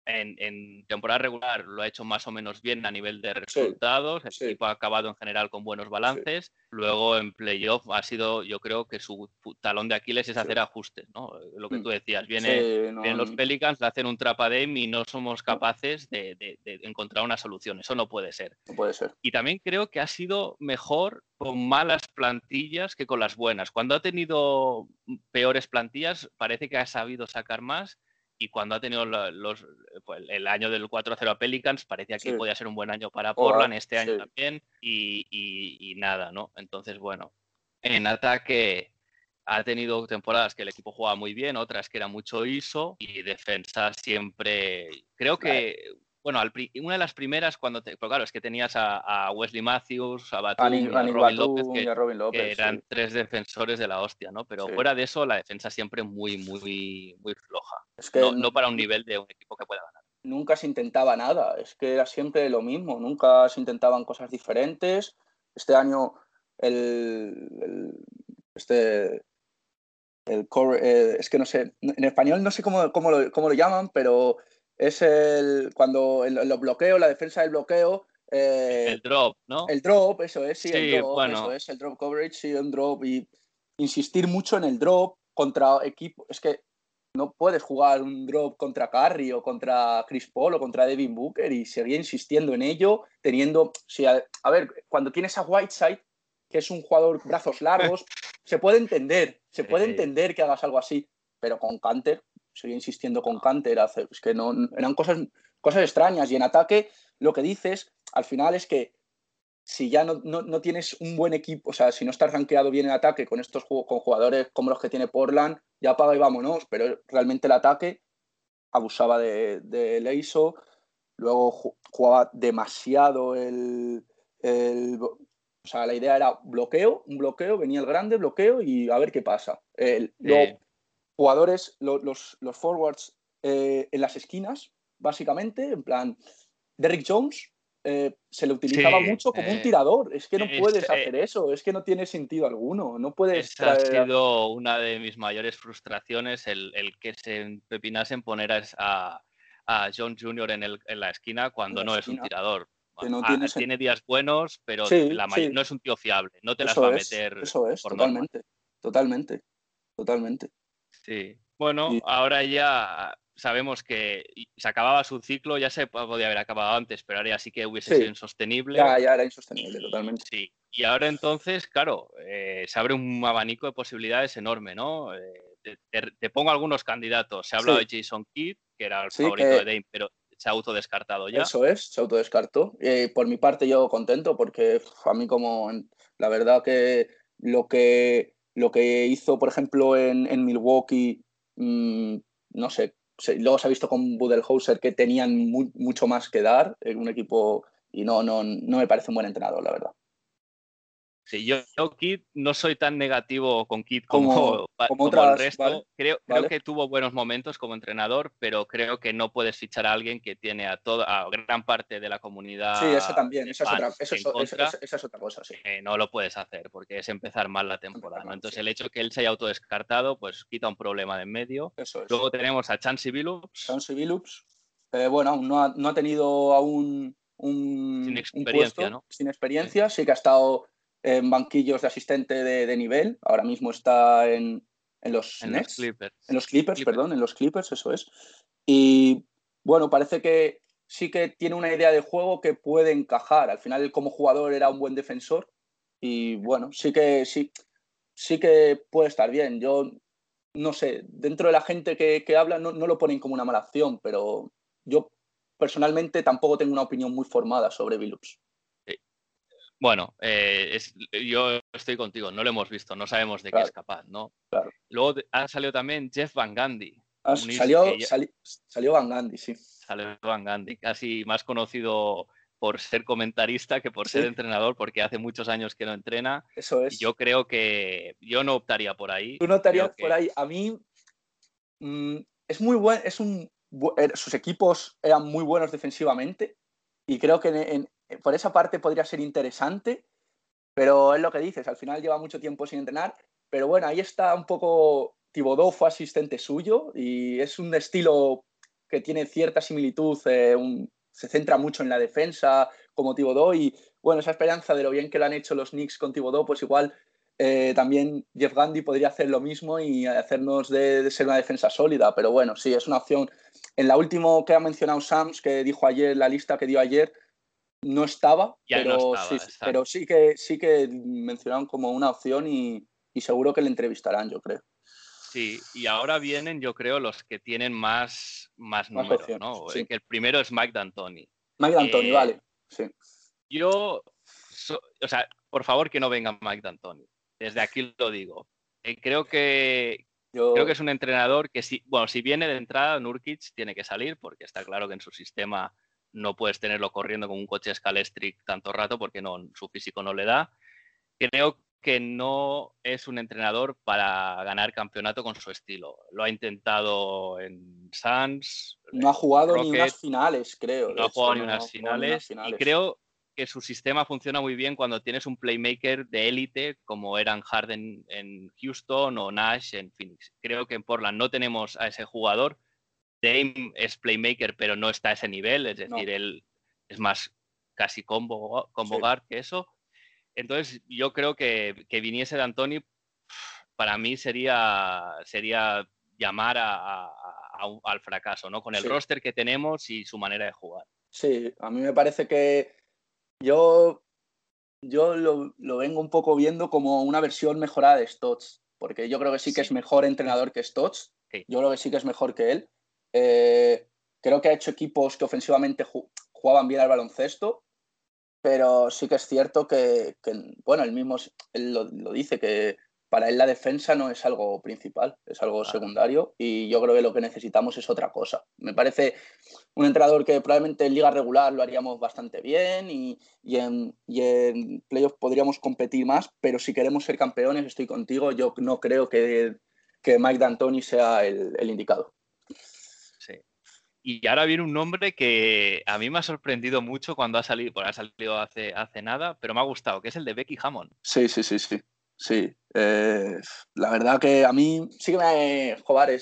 en, temporada regular lo ha hecho más o menos bien a nivel de resultados. el equipo ha acabado en general con buenos balances. Luego en playoff ha sido, yo creo que su talón de Aquiles es hacer ajustes, ¿no? Lo que mm. tú decías. Viene, vienen los Pelicans, le hacen un trapadem y no somos capaces de, encontrar una solución. Eso no puede ser. No puede ser. Y también creo que ha sido mejor con malas plantillas que con las buenas. Cuando ha tenido peores plantillas, parece que ha sabido sacar más y cuando ha tenido los, pues, el año del 4-0 a Pelicans, parecía que podía ser un buen año para Portland, este año también, y, nada, ¿no? Entonces, bueno, en ataque ha tenido temporadas que el equipo jugaba muy bien, otras que era mucho ISO, y defensa siempre, creo que bueno, una de las primeras cuando te, claro, es que tenías a, Wesley Matthews, a Batum, y a, Robin López, que, eran tres defensores de la hostia, ¿no? Pero fuera de eso, la defensa siempre muy, muy, muy floja. Es que no, para un nivel de un equipo que pueda ganar. Nunca se intentaba nada, es que era siempre lo mismo, nunca se intentaban cosas diferentes. Este año el, este el core, eh, es que no sé, en español no sé cómo, cómo, lo, cómo lo llaman, pero es el cuando en los bloqueos, la defensa del bloqueo. Eh, el drop, ¿no? El drop, eso es, sí, el drop, eso es, el drop coverage, sí, un drop. Y insistir mucho en el drop contra equipo. Es que no puedes jugar un drop contra Curry o contra Chris Paul o contra Devin Booker y seguir insistiendo en ello, teniendo, a, ver, cuando tienes a Whiteside, que es un jugador brazos largos, se puede entender, se puede entender que hagas algo así, pero con Canter, seguía insistiendo con Canter, es que no, eran cosas, cosas extrañas y en ataque lo que dices al final es que si ya no, no, tienes un buen equipo, o sea, si no estás rankeado bien en ataque con estos con jugadores como los que tiene Portland, ya paga y vámonos, pero realmente el ataque abusaba de, de Leiso, luego jugaba demasiado el, O sea, la idea era bloqueo, un bloqueo, venía el grande bloqueo y a ver qué pasa. El, jugadores, los, los, forwards eh, en las esquinas, básicamente, en plan, Derrick Jones eh, se le utilizaba mucho como un eh, tirador. Es que no puedes hacer eso, es que no tiene sentido alguno. No puedes. Esa ha sido una de mis mayores frustraciones, el, que se empepinase en poner a, a John Jr. En, el, en, la esquina cuando no es un tirador. Ah, tiene, días buenos, pero la no es un tío fiable. No te las va a meter. Eso es, totalmente. Totalmente. Totalmente. Sí. Bueno, ahora ya sabemos que se acababa su ciclo, ya se podía haber acabado antes, pero ahora ya sí que hubiese sido insostenible. Ya, ya era insostenible, totalmente. Sí. Y ahora entonces, claro, eh, se abre un abanico de posibilidades enorme, ¿no? Eh, te, pongo algunos candidatos. Se ha hablado de Jason Kidd, que era el favorito de Dame, pero se ha autodescartado ya. Eso es, se autodescartó. Eh, por mi parte, yo contento, porque a mí, como la verdad que lo que, lo que hizo, por ejemplo, en, Milwaukee, mm, no sé, luego se ha visto con Budelhauser que tenían mucho más que dar en un equipo y no, no, no me parece un buen entrenador, la verdad. Sí, yo, yo Kid no soy tan negativo con Kid como, como, el resto. creo, creo, que tuvo buenos momentos como entrenador, pero creo que no puedes fichar a alguien que tiene a toda a gran parte de la comunidad. Sí, eso también, esa es, otra, eso es otra cosa, sí. no lo puedes hacer porque es empezar mal la temporada. Entonces, el hecho de que él se haya autodescartado, pues quita un problema de en medio. Luego tenemos a Chansey Billups. Chansey Billups, eh, bueno, no ha, no ha tenido aún un. Sin experiencia, ¿no? Sin experiencia, sí que ha estado en banquillos de asistente de, nivel. Ahora mismo está en, los, en los Clippers. En los Clippers, perdón, en los Clippers, eso es. Y bueno, parece que sí que tiene una idea de juego que puede encajar. Al final, como jugador era un buen defensor y bueno, sí que sí, sí que puede estar bien. Yo no sé, dentro de la gente que, habla no, no, lo ponen como una mala acción, pero yo personalmente tampoco tengo una opinión muy formada sobre Billups. Bueno, eh, yo estoy contigo, no lo hemos visto, no sabemos de qué es capaz, ¿no? Luego ha salido también Jeff Van Gundy. salió, salió Van Gundy, sí. Salió Van Gundy, casi más conocido por ser comentarista que por ser entrenador, porque hace muchos años que no entrena. Eso es. yo creo que yo no optaría por ahí. Tú no optarías por ahí. A mí mm, es muy bueno, es un, er, sus equipos eran muy buenos defensivamente y creo que en, por esa parte podría ser interesante, pero es lo que dices, al final lleva mucho tiempo sin entrenar, pero bueno, ahí está un poco, Tibodó fue asistente suyo y es un estilo que tiene cierta similitud, eh, se centra mucho en la defensa como Tibodó y bueno, esa esperanza de lo bien que lo han hecho los Knicks con Tibodó, pues igual eh, también Jeff Gandhi podría hacer lo mismo y hacernos de, de, ser una defensa sólida, pero bueno, sí, es una opción. En la última que ha mencionado Sams, que dijo ayer, la lista que dio ayer, no estaba, pero, sí, pero sí que sí que mencionaron como una opción y, seguro que le entrevistarán, yo creo. Sí, y ahora vienen, yo creo, los que tienen más, más, números, ¿no? El primero es Mike D'Antoni. Mike D'Antoni, eh, vale, sí. Yo, o sea, por favor que no venga Mike D'Antoni. Desde aquí lo digo. Eh, creo que, Creo que es un entrenador que, si, bueno, si viene de entrada, Nurkic tiene que salir, porque está claro que en su sistema no puedes tenerlo corriendo con un coche Scalestric tanto rato porque no, su físico no le da. Creo que no es un entrenador para ganar campeonato con su estilo. Lo ha intentado en Suns. No ha jugado ni unas finales, creo. No ha jugado ni unas finales, Y creo que su sistema funciona muy bien cuando tienes un playmaker de élite como eran Harden en Houston o Nash en Phoenix. Creo que en Portland no tenemos a ese jugador Dame es playmaker, pero no está a ese nivel, es decir, él es más casi combo, combo guard que eso. Entonces, yo creo que, que viniese de Antoni, para mí sería, sería llamar al fracaso, ¿no? Con el roster que tenemos y su manera de jugar. Sí, a mí me parece que yo, yo lo, vengo un poco viendo como una versión mejorada de Stotts, porque yo creo que sí que es mejor entrenador que Stotts. Yo creo que sí que es mejor que él. Eh, creo que ha hecho equipos que ofensivamente jugaban bien al baloncesto, pero sí que es cierto que, bueno, él mismo él lo, dice, que para él la defensa no es algo principal, es algo secundario y yo creo que lo que necesitamos es otra cosa. Me parece un entrenador que probablemente en liga regular lo haríamos bastante bien y, en, y playoffs podríamos competir más, pero si queremos ser campeones, estoy contigo, yo no creo que, que Mike D'Antoni sea el, el indicado. Y ahora viene un nombre que a mí me ha sorprendido mucho cuando ha salido, pues ha salido hace, hace nada, pero me ha gustado, que es el de Becky Hammond. Sí, sí, sí, sí. Sí. Eh, la verdad que a mí sí que me. Joder,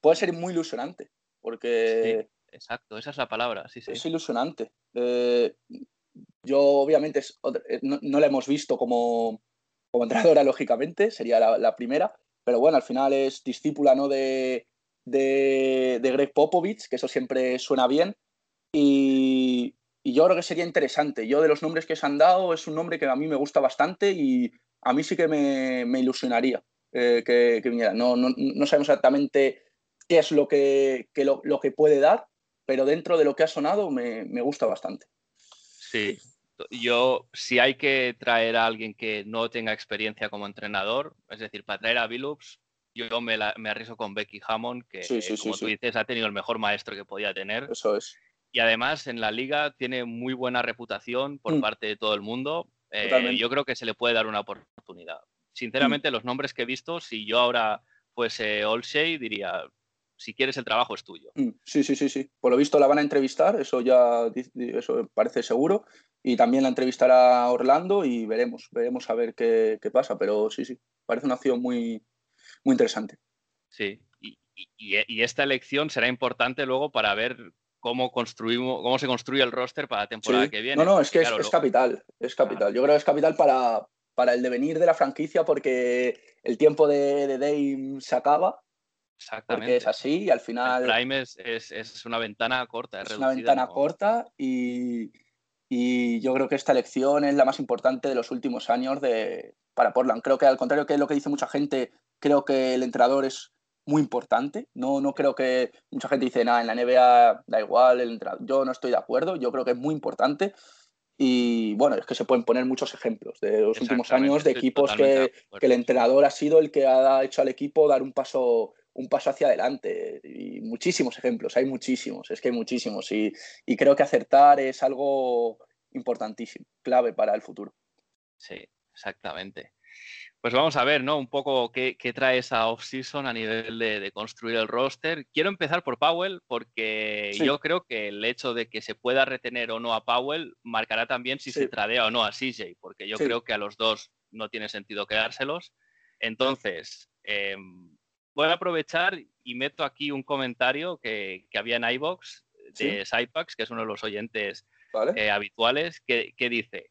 puede ser muy ilusionante, porque. exacto, esa es la palabra, sí, sí. Es ilusionante. Eh, yo, obviamente, eh, no, la hemos visto como, como entrenadora, lógicamente, sería la, la primera, pero bueno, al final es discípula, ¿no? De de, Greg Popovich, que eso siempre suena bien. Y, yo creo que sería interesante. Yo de los nombres que se han dado es un nombre que a mí me gusta bastante y a mí sí que me, ilusionaría eh, que, viniera. No, no, sabemos exactamente qué es lo que, lo, que puede dar, pero dentro de lo que ha sonado me, me gusta bastante. Sí, yo, si hay que traer a alguien que no tenga experiencia como entrenador, es decir, para traer a Billups, yo me, la, me arriesgo con Becky Hammond, que como tú dices, ha tenido el mejor maestro que podía tener. Eso es. Y además en la liga tiene muy buena reputación por mm. parte de todo el mundo. Eh, yo creo que se le puede dar una oportunidad. Sinceramente, mm. los nombres que he visto, si yo ahora fuese Olshay, diría, si quieres el trabajo es tuyo. Mm. Sí, sí, sí, sí. Por lo visto la van a entrevistar, eso ya eso parece seguro. Y también la entrevistará Orlando y veremos, veremos a ver qué, qué pasa. Pero sí, sí, parece una acción muy, muy interesante. Sí, y, esta elección será importante luego para ver cómo construimos, cómo se construye el roster para la temporada que viene. No, no, es que es, capital, es capital. Yo creo que es capital para, para el devenir de la franquicia porque el tiempo de, de Dame se acaba. Exactamente. Porque es así y al final. El Prime es, una ventana corta. Es, una ventana corta y, y, yo creo que esta elección es la más importante de los últimos años de, para Portland. Creo que al contrario que lo que dice mucha gente, creo que el entrenador es muy importante. No, no creo que mucha gente dice, nada, en la NBA da igual, el yo no estoy de acuerdo, yo creo que es muy importante. Y bueno, es que se pueden poner muchos ejemplos de los últimos años de equipos que, que, el entrenador ha sido el que ha hecho al equipo dar un paso, un paso hacia adelante. Y muchísimos ejemplos, hay muchísimos, es que hay muchísimos. Y, y creo que acertar es algo importantísimo, clave para el futuro. Sí, exactamente. Pues vamos a ver, ¿no? Un poco qué, trae esa off-season a nivel de, construir el roster. Quiero empezar por Powell, porque yo creo que el hecho de que se pueda retener o no a Powell marcará también si se tradea o no a CJ, porque yo creo que a los dos no tiene sentido quedárselos. Entonces, em, voy a aprovechar y meto aquí un comentario que, había en iBox de Cypax, que es uno de los oyentes eh, habituales, que, que dice.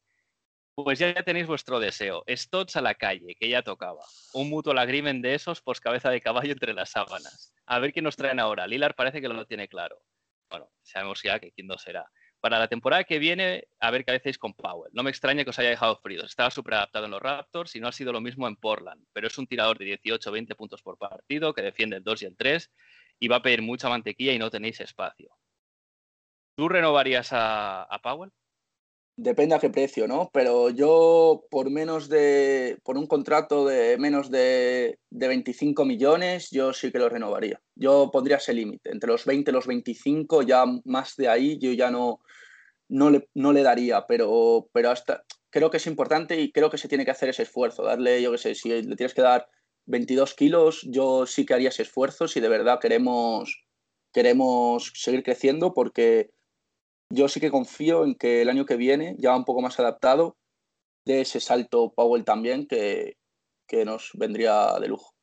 Pues ya tenéis vuestro deseo. Stotts a la calle, que ya tocaba. Un mutual agreement de esos, pues cabeza de caballo entre las sábanas. A ver qué nos traen ahora. Lilar parece que lo tiene claro. Bueno, sabemos ya que quién no será. Para la temporada que viene, a ver qué hacéis con Powell. No me extraña que os haya dejado fríos. Estaba súper adaptado en los Raptors y no ha sido lo mismo en Portland. Pero es un tirador de 18-20 puntos por partido, que defiende el 2 y el 3 y va a pedir mucha mantequilla y no tenéis espacio. ¿Tú renovarías a Powell? Depende a qué precio, ¿no? Pero yo por menos de, por un contrato de menos de, de 25 millones, yo sí que lo renovaría. Yo pondría ese límite, entre los 20 y los 25, ya más de ahí yo ya no, no, le, no le daría, pero, pero hasta creo que es importante y creo que se tiene que hacer ese esfuerzo, darle, yo qué sé, si le tienes que dar 22 kilos, yo sí que haría ese esfuerzo si de verdad queremos, queremos seguir creciendo porque yo sí que confío en que el año que viene, ya un poco más adaptado, de ese salto Powell también que, nos vendría de lujo.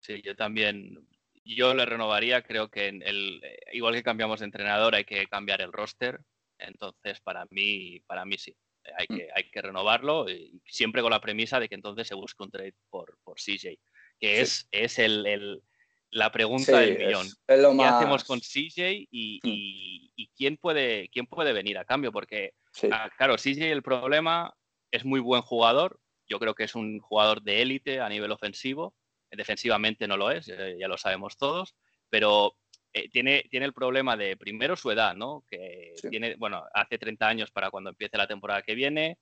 Sí, yo también, yo le renovaría, creo que el, igual que cambiamos de entrenador hay que cambiar el roster, entonces para mí, para mí sí, hay mm. que, hay que renovarlo y siempre con la premisa de que entonces se busque un trade por, por CJ, que es, es el, la pregunta del millón. ¿Qué hacemos con CJ mm. y, quién, puede, quién puede venir a cambio? Porque, ah, claro, CJ el problema es muy buen jugador. Yo creo que es un jugador de élite a nivel ofensivo. Defensivamente no lo es, ya lo sabemos todos. Pero eh, tiene, tiene el problema de, primero, su edad, ¿no? Que tiene, bueno, hace 30 años para cuando empiece la temporada que viene.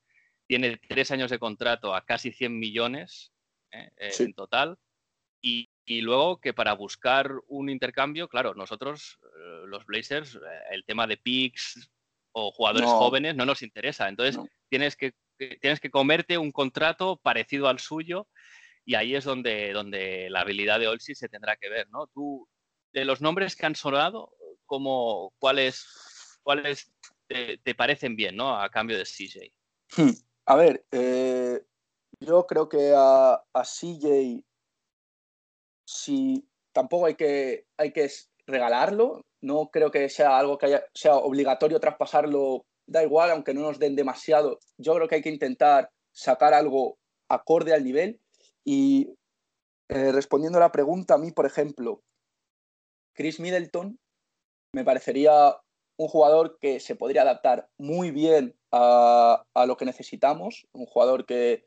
Tiene tres años de contrato a casi 100 millones. Eh, en total. Y, y, luego que para buscar un intercambio, claro, nosotros, los Blazers, el tema de picks o jugadores jóvenes no nos interesa. Entonces, tienes, que, tienes que comerte un contrato parecido al suyo y ahí es donde, donde la habilidad de Olsi se tendrá que ver, ¿no? Tú, de los nombres que han sonado, como, ¿cuáles, cuáles te, parecen bien, ¿no? A cambio de CJ. Hmm. A ver, eh, yo creo que a, a, CJ, si tampoco hay que, hay que regalarlo, no creo que sea algo que sea obligatorio traspasarlo, da igual, aunque no nos den demasiado. Yo creo que hay que intentar sacar algo acorde al nivel. Y eh, respondiendo a la pregunta, a mí, por ejemplo, Chris Middleton me parecería un jugador que se podría adaptar muy bien a, lo que necesitamos, un jugador que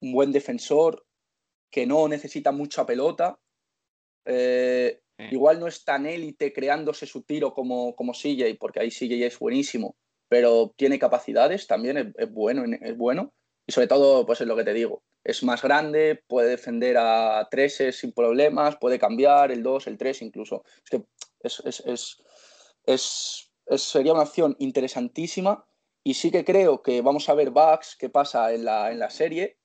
un buen defensor, que no necesita mucha pelota. Eh, igual no es tan élite creándose su tiro como, como CJ, porque ahí CJ es buenísimo, pero tiene capacidades también, es, bueno, es bueno. Y sobre todo, pues es lo que te digo, es más grande, puede defender a treses sin problemas, puede cambiar el 2, el 3 incluso. Es que es, sería una opción interesantísima y sí que creo que vamos a ver bugs que pasa en la, en la serie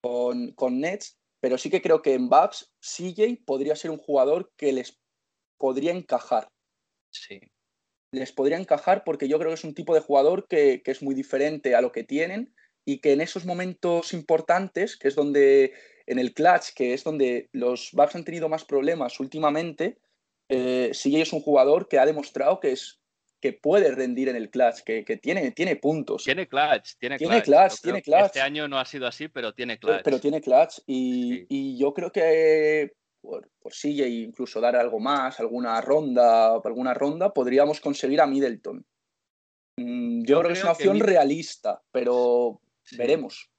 con, con Nets, pero sí que creo que en bugs CJ podría ser un jugador que les podría encajar. Sí. Les podría encajar porque yo creo que es un tipo de jugador que, que es muy diferente a lo que tienen y que en esos momentos importantes, que es donde, en el clutch, que es donde los Bucks han tenido más problemas últimamente, eh, sigue es un jugador que ha demostrado que es que puede rendir en el clutch, que, tiene, tiene puntos. Tiene clutch, tiene, tiene clutch. tiene clutch. Este año no ha sido así, pero tiene clutch. Pero, tiene clutch y, yo creo que por, por sigue incluso dar algo más, alguna ronda, alguna ronda, podríamos conseguir a Middleton. Mm, yo, creo, que es una opción realista, pero Veremos.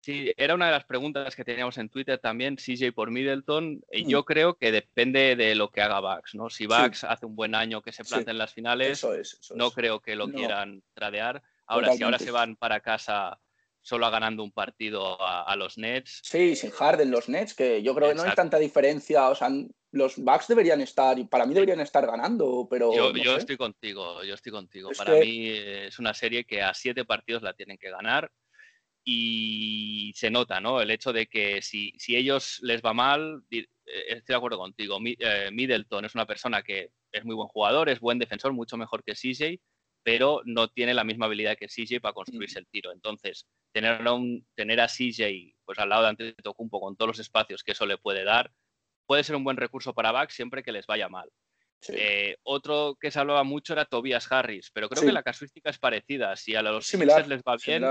Sí, era una de las preguntas que teníamos en Twitter también, CJ por Middleton. Y mm. yo creo que depende de lo que haga Bucks, ¿no? Si Bucks hace un buen año que se plante en las finales, no creo que lo quieran tradear. Ahora, si ahora se van para casa solo ganando un partido a, los Nets. Sí, sin Harden los Nets, que yo creo que no hay tanta diferencia. O sea, los Bucks deberían estar, y para mí deberían estar ganando, pero. Yo, estoy contigo, yo estoy contigo. para mí es una serie que a siete partidos la tienen que ganar y se nota, ¿no? El hecho de que si, si ellos les va mal, eh, estoy de acuerdo contigo, eh, Middleton es una persona que es muy buen jugador, es buen defensor, mucho mejor que CJ, pero no tiene la misma habilidad que CJ para construirse el tiro. Entonces, tener a, un, tener a CJ pues, al lado de Antetokounmpo con todos los espacios que eso le puede dar, puede ser un buen recurso para Bucks siempre que les vaya mal. Eh, otro que se hablaba mucho era Tobias Harris, pero creo que la casuística es parecida. Si a los Sixers les va bien,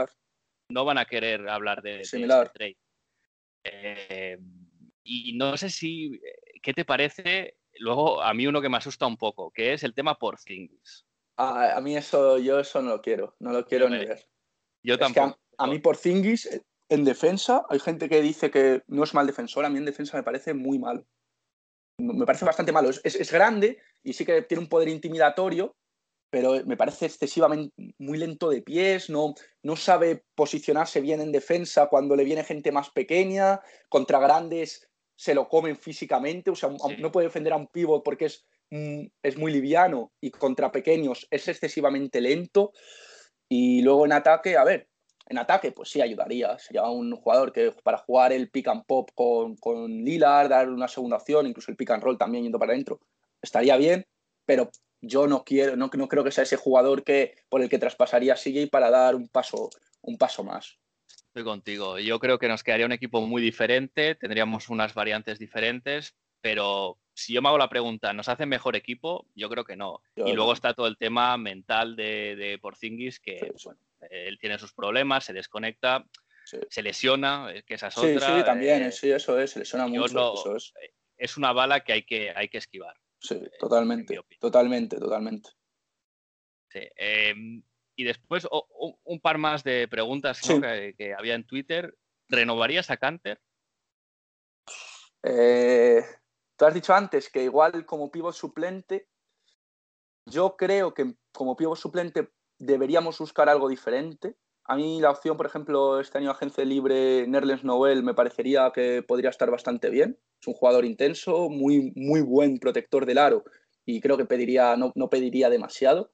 no van a querer hablar de, Similar. trade. Eh, y no sé si, ¿qué te parece? Luego, a mí uno que me asusta un poco, que es el tema por Things. A, mí eso, yo eso no lo quiero, no lo quiero ni ver. Yo tampoco. a, mí por Thingis, en defensa, hay gente que dice que no es mal defensor, a mí en defensa me parece muy mal. Me parece bastante malo. es grande y sí que tiene un poder intimidatorio, pero me parece excesivamente muy lento de pies, no, no sabe posicionarse bien en defensa cuando le viene gente más pequeña, contra grandes se lo comen físicamente, o sea, no puede defender a un pívot porque es, mm, es muy liviano y contra pequeños es excesivamente lento. Y luego en ataque, a ver, en ataque pues sí ayudaría, sería un jugador que para jugar el pick and pop con, con Lillard, dar una segunda opción, incluso el pick and roll también yendo para adentro, estaría bien, pero yo no quiero, no, no creo que sea ese jugador que, por el que traspasaría CJ para dar un paso, un paso más. Estoy contigo. Yo creo que nos quedaría un equipo muy diferente, tendríamos unas variantes diferentes, pero si yo me hago la pregunta, ¿nos hace mejor equipo? Yo creo que no. y luego está todo el tema mental de, de Porzingis, que él tiene sus problemas, se desconecta, se lesiona, que esa es otra. Sí, también, eh, sí, eso es, se lesiona mucho. No, es. es una bala que hay que, hay que esquivar. Sí, totalmente, totalmente, totalmente. Sí, em, y después un par más de preguntas que, había en Twitter. ¿Renovarías a Canter? Eh, tú has dicho antes que igual como pivot suplente, yo creo que como pivot suplente deberíamos buscar algo diferente. A mí la opción, por ejemplo, este año agencia libre Nerlens Noel me parecería que podría estar bastante bien. Es un jugador intenso, muy, muy buen protector del aro y creo que pediría, no, no pediría demasiado.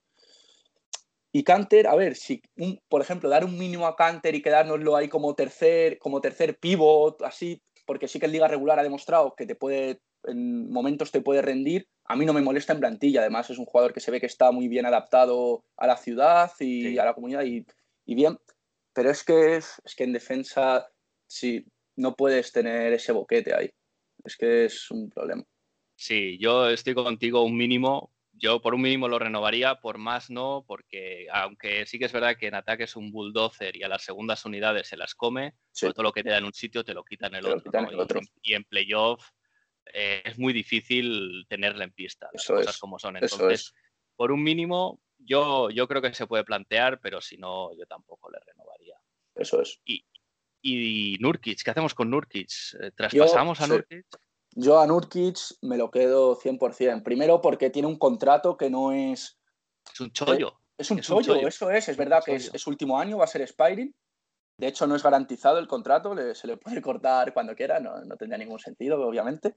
Y Canter, a ver, si, por ejemplo, dar un mínimo a Canter y quedárnoslo ahí como tercer, como tercer pivot, así, porque sí que en liga regular ha demostrado que te puede, en momentos te puede rendir, a mí no me molesta en plantilla. Además, es un jugador que se ve que está muy bien adaptado a la ciudad y a la comunidad y, bien. Pero es que, es, que en defensa, sí, no puedes tener ese boquete ahí. Es que es un problema. Sí, yo estoy contigo un mínimo. Yo por un mínimo lo renovaría, por más no, porque aunque sí que es verdad que en ataque es un bulldozer y a las segundas unidades se las come, sobre todo lo que te da en un sitio te lo quita en el, otro, Y, en playoff eh, es muy difícil tenerla en pista, las cosas como son. Entonces, por un mínimo, yo, yo creo que se puede plantear, pero si no, yo tampoco le renovaría. Eso es. Y, y Nurkic, ¿qué hacemos con Nurkic? Eh, ¿Traspasamos a Nurkic? Yo a Nurkic me lo quedo 100%. Primero porque tiene un contrato que no es... Es un chollo. Es, un, chollo, eso es. Es verdad que es, último año, va a ser Spiring. De hecho, no es garantizado el contrato, se le puede cortar cuando quiera, no, no tendría ningún sentido, obviamente.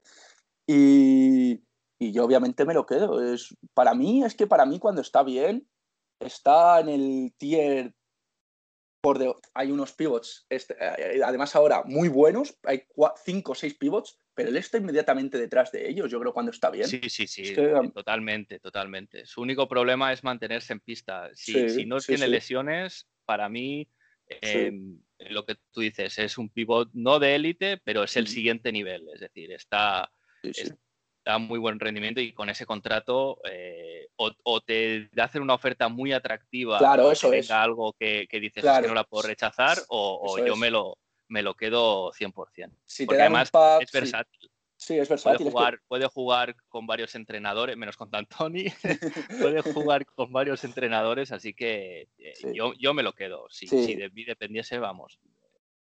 Y, y, yo obviamente me lo quedo. Es, para mí, es que para mí cuando está bien, está en el tier por de, hay unos pivots, este, eh, además ahora muy buenos, hay cinco o seis pivots, pero él está inmediatamente detrás de ellos, yo creo, cuando está bien. Sí, sí, sí, totalmente, totalmente. Su único problema es mantenerse en pista. Si, si no tiene lesiones, para mí Em, lo que tú dices es un pivot no de élite, pero es el siguiente nivel. Es decir, está, está muy buen rendimiento y con ese contrato eh, o, te hacen una oferta muy atractiva. Claro, eso es. algo que, dices que no la puedo rechazar o, yo me lo, me lo quedo 100%. Si Porque además es versátil. Sí, es versátil. Puede jugar, con varios entrenadores, menos con Tantoni. puede jugar con varios entrenadores, así que eh, yo, yo, me lo quedo. Si, si, de mí dependiese, vamos,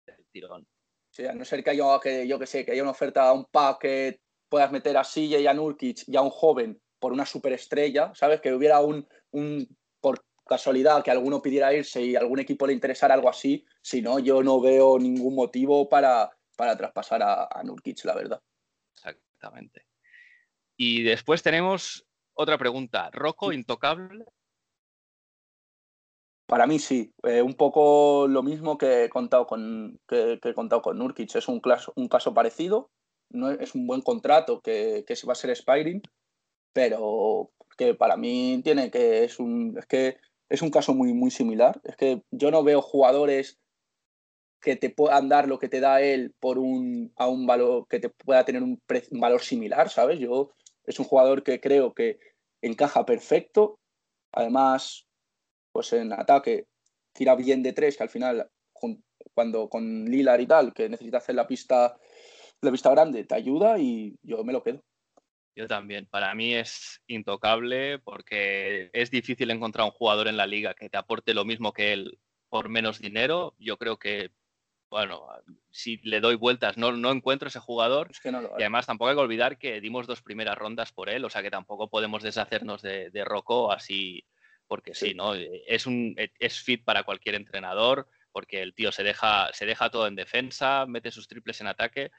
el tirón. Sí, a no ser que haya, que, yo que sé, que haya una oferta, un pack que puedas meter a Silla y a Nurkic y a un joven por una superestrella, ¿sabes? Que hubiera un, un, por casualidad, que alguno pidiera irse y algún equipo le interesara algo así. Si no, yo no veo ningún motivo para, para traspasar a, a Nurkic, la verdad. Exactamente. Y después tenemos otra pregunta. ¿Rocco intocable? Para mí sí, eh, un poco lo mismo que he contado con, que, he contado con Nurkic. Es un, un caso parecido, no es un buen contrato que, que va a ser Spiring, pero que para mí tiene que es un es que es un caso muy muy similar. Es que yo no veo jugadores que te puedan dar lo que te da él por un, a un valor que te pueda tener un, valor similar, ¿sabes? Yo es un jugador que creo que encaja perfecto. Además, pues en ataque tira bien de tres, que al final, cuando con Lilar y tal, que necesita hacer la pista, la pista grande, te ayuda y yo me lo quedo. Yo también. Para mí es intocable porque es difícil encontrar un jugador en la liga que te aporte lo mismo que él por menos dinero. Yo creo que bueno, si le doy vueltas no, no encuentro ese jugador. y además tampoco hay que olvidar que dimos dos primeras rondas por él, o sea que tampoco podemos deshacernos de, de Rocco así, porque sí. ¿no? Es, un, es fit para cualquier entrenador, porque el tío se deja, se deja todo en defensa, mete sus triples en ataque,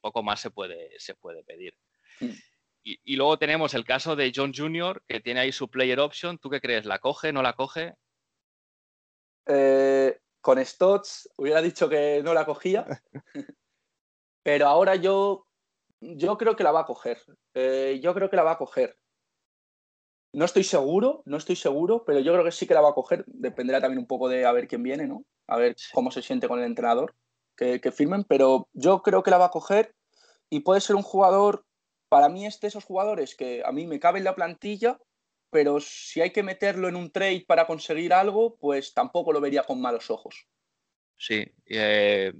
poco más se puede, se puede pedir. Mm. Y, y, luego tenemos el caso de John Jr., que tiene ahí su player option. ¿Tú qué crees? ¿La coge? ¿No la coge? Eh, con Stotts hubiera dicho que no la cogía, pero ahora yo, yo creo que la va a coger. Eh, yo creo que la va a coger. No estoy seguro, no estoy seguro, pero yo creo que sí que la va a coger. Dependerá también un poco de a ver quién viene, ¿no? A ver cómo se siente con el entrenador que, que firmen, pero yo creo que la va a coger y puede ser un jugador, para mí es de esos jugadores que a mí me cabe en la plantilla, pero si hay que meterlo en un trade para conseguir algo, pues tampoco lo vería con malos ojos. Sí, eh,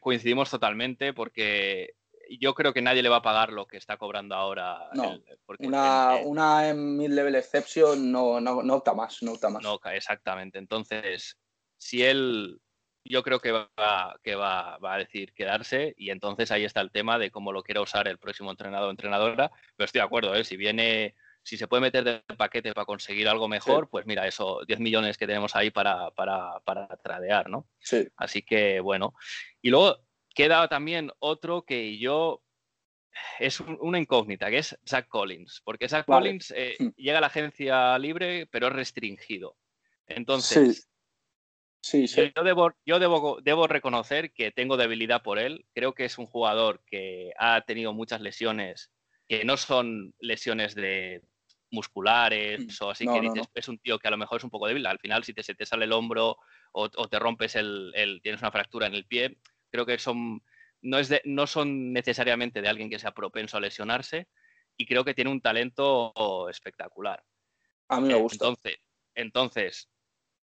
coincidimos totalmente porque yo creo que nadie le va a pagar lo que está cobrando ahora. No, una, una en mid-level exception no, no, no opta más, no opta más. No, exactamente. Entonces, si él yo creo que va, que va, va, a decir quedarse y entonces ahí está el tema de cómo lo quiera usar el próximo entrenador o entrenadora. Pero estoy de acuerdo, ¿eh? si viene, si se puede meter de paquete para conseguir algo mejor, pues mira, eso, 10 millones que tenemos ahí para, para, para tradear, ¿no? Sí. Así que bueno. Y luego queda también otro que yo es una incógnita, que es Zach Collins, porque Zach Collins eh, hmm. llega a la agencia libre, pero es restringido. Entonces, Sí, sí. Yo, debo, yo debo, debo, reconocer que tengo debilidad por él. Creo que es un jugador que ha tenido muchas lesiones que no son lesiones de musculares mm, o así que dices, es un tío que a lo mejor es un poco débil. Al final, si te, se te sale el hombro o, te rompes el, tienes una fractura en el pie, creo que son no, es de, no son necesariamente de alguien que sea propenso a lesionarse y creo que tiene un talento espectacular. A mí me gusta. Entonces, entonces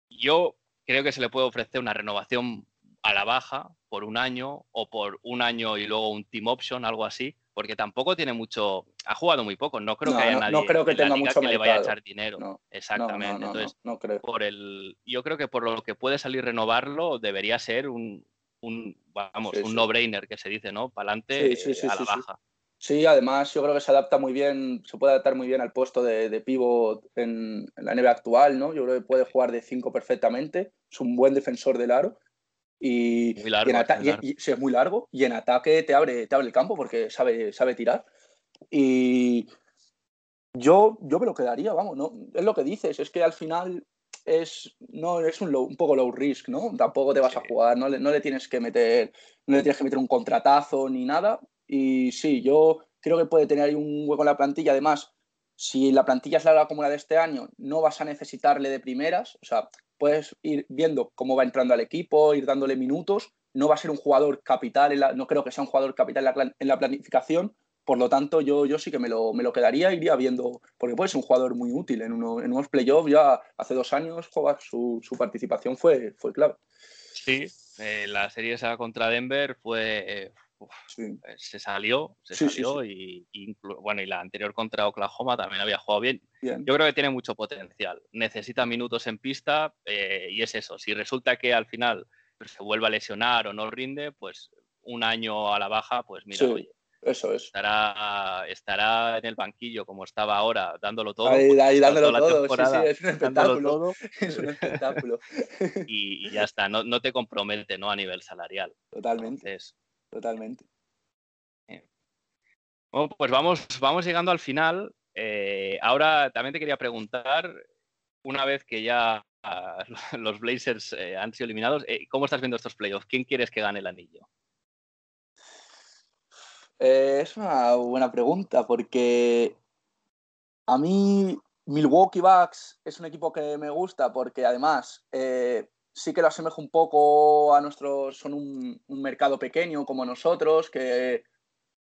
yo creo que se le puede ofrecer una renovación a la baja por un año o por un año y luego un team option, algo así, porque tampoco tiene mucho, ha jugado muy poco, no creo que haya nadie no creo que tenga mucho que le vaya a echar dinero. Exactamente. Entonces, creo. por el, yo creo que por lo que puede salir renovarlo debería ser un, un vamos, un no-brainer que se dice, ¿no? Para adelante a la baja. Sí, además yo creo que se adapta muy bien, se puede adaptar muy bien al puesto de, de pivot en, la NBA actual, ¿no? Yo creo que puede jugar de 5 perfectamente, es un buen defensor del aro. Y, es muy largo y en ataque te abre, te abre el campo porque sabe, sabe tirar. Y yo, yo me lo quedaría, vamos, ¿no? Es lo que dices, es que al final es, no, es un, un poco low risk, ¿no? Tampoco te vas a jugar, no le, no le, tienes que meter, no le tienes que meter un contratazo ni nada. Y sí, yo creo que puede tener ahí un hueco en la plantilla. Además, si la plantilla es larga como la de este año, no vas a necesitarle de primeras. O sea, puedes ir viendo cómo va entrando al equipo, ir dándole minutos. No va a ser un jugador capital, no creo que sea un jugador capital en la, planificación. Por lo tanto, yo, yo sí que me lo, me lo quedaría, iría viendo, porque puede ser un jugador muy útil. En, uno, en unos playoffs ya hace dos años su, su participación fue, fue clave. Sí, eh, la serie esa contra Denver fue, eh, eh, se salió, se salió y, bueno, y la anterior contra Oklahoma también había jugado bien. Yo creo que tiene mucho potencial. Necesita minutos en pista eh, y es eso. Si resulta que al final se vuelve a lesionar o no rinde, pues un año a la baja, pues mira, oye, eso es. Estará, estará en el banquillo como estaba ahora, dándolo todo. Ahí, dándolo todo, sí, sí, es un espectáculo. Es un espectáculo. y, ya está, no, no, te compromete ¿no? a nivel salarial. Totalmente totalmente. Bueno, pues vamos, vamos llegando al final. Eh, ahora también te quería preguntar, una vez que ya los Blazers eh, han sido eliminados, eh, ¿cómo estás viendo estos playoffs? ¿Quién quieres que gane el anillo? es una buena pregunta porque a mí Milwaukee Bucks es un equipo que me gusta porque además sí que lo asemejo un poco a nuestros, son un, mercado pequeño como nosotros, que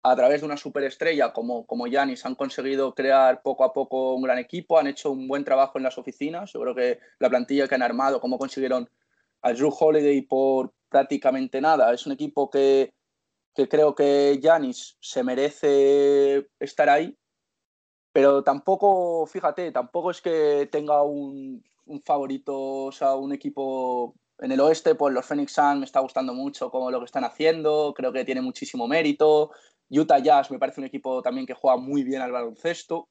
a través de una superestrella como, como Yanis han conseguido crear poco a poco un gran equipo, han hecho un buen trabajo en las oficinas. Yo creo que la plantilla que han armado, cómo consiguieron a Drew Holiday por prácticamente nada, es un equipo que, que creo que Yanis se merece estar ahí, pero tampoco, fíjate, tampoco es que tenga un, un favorito, o sea, un equipo en el oeste, pues los Phoenix Suns me está gustando mucho como lo que están haciendo, creo que tiene muchísimo mérito. Utah Jazz me parece un equipo también que juega muy bien al baloncesto.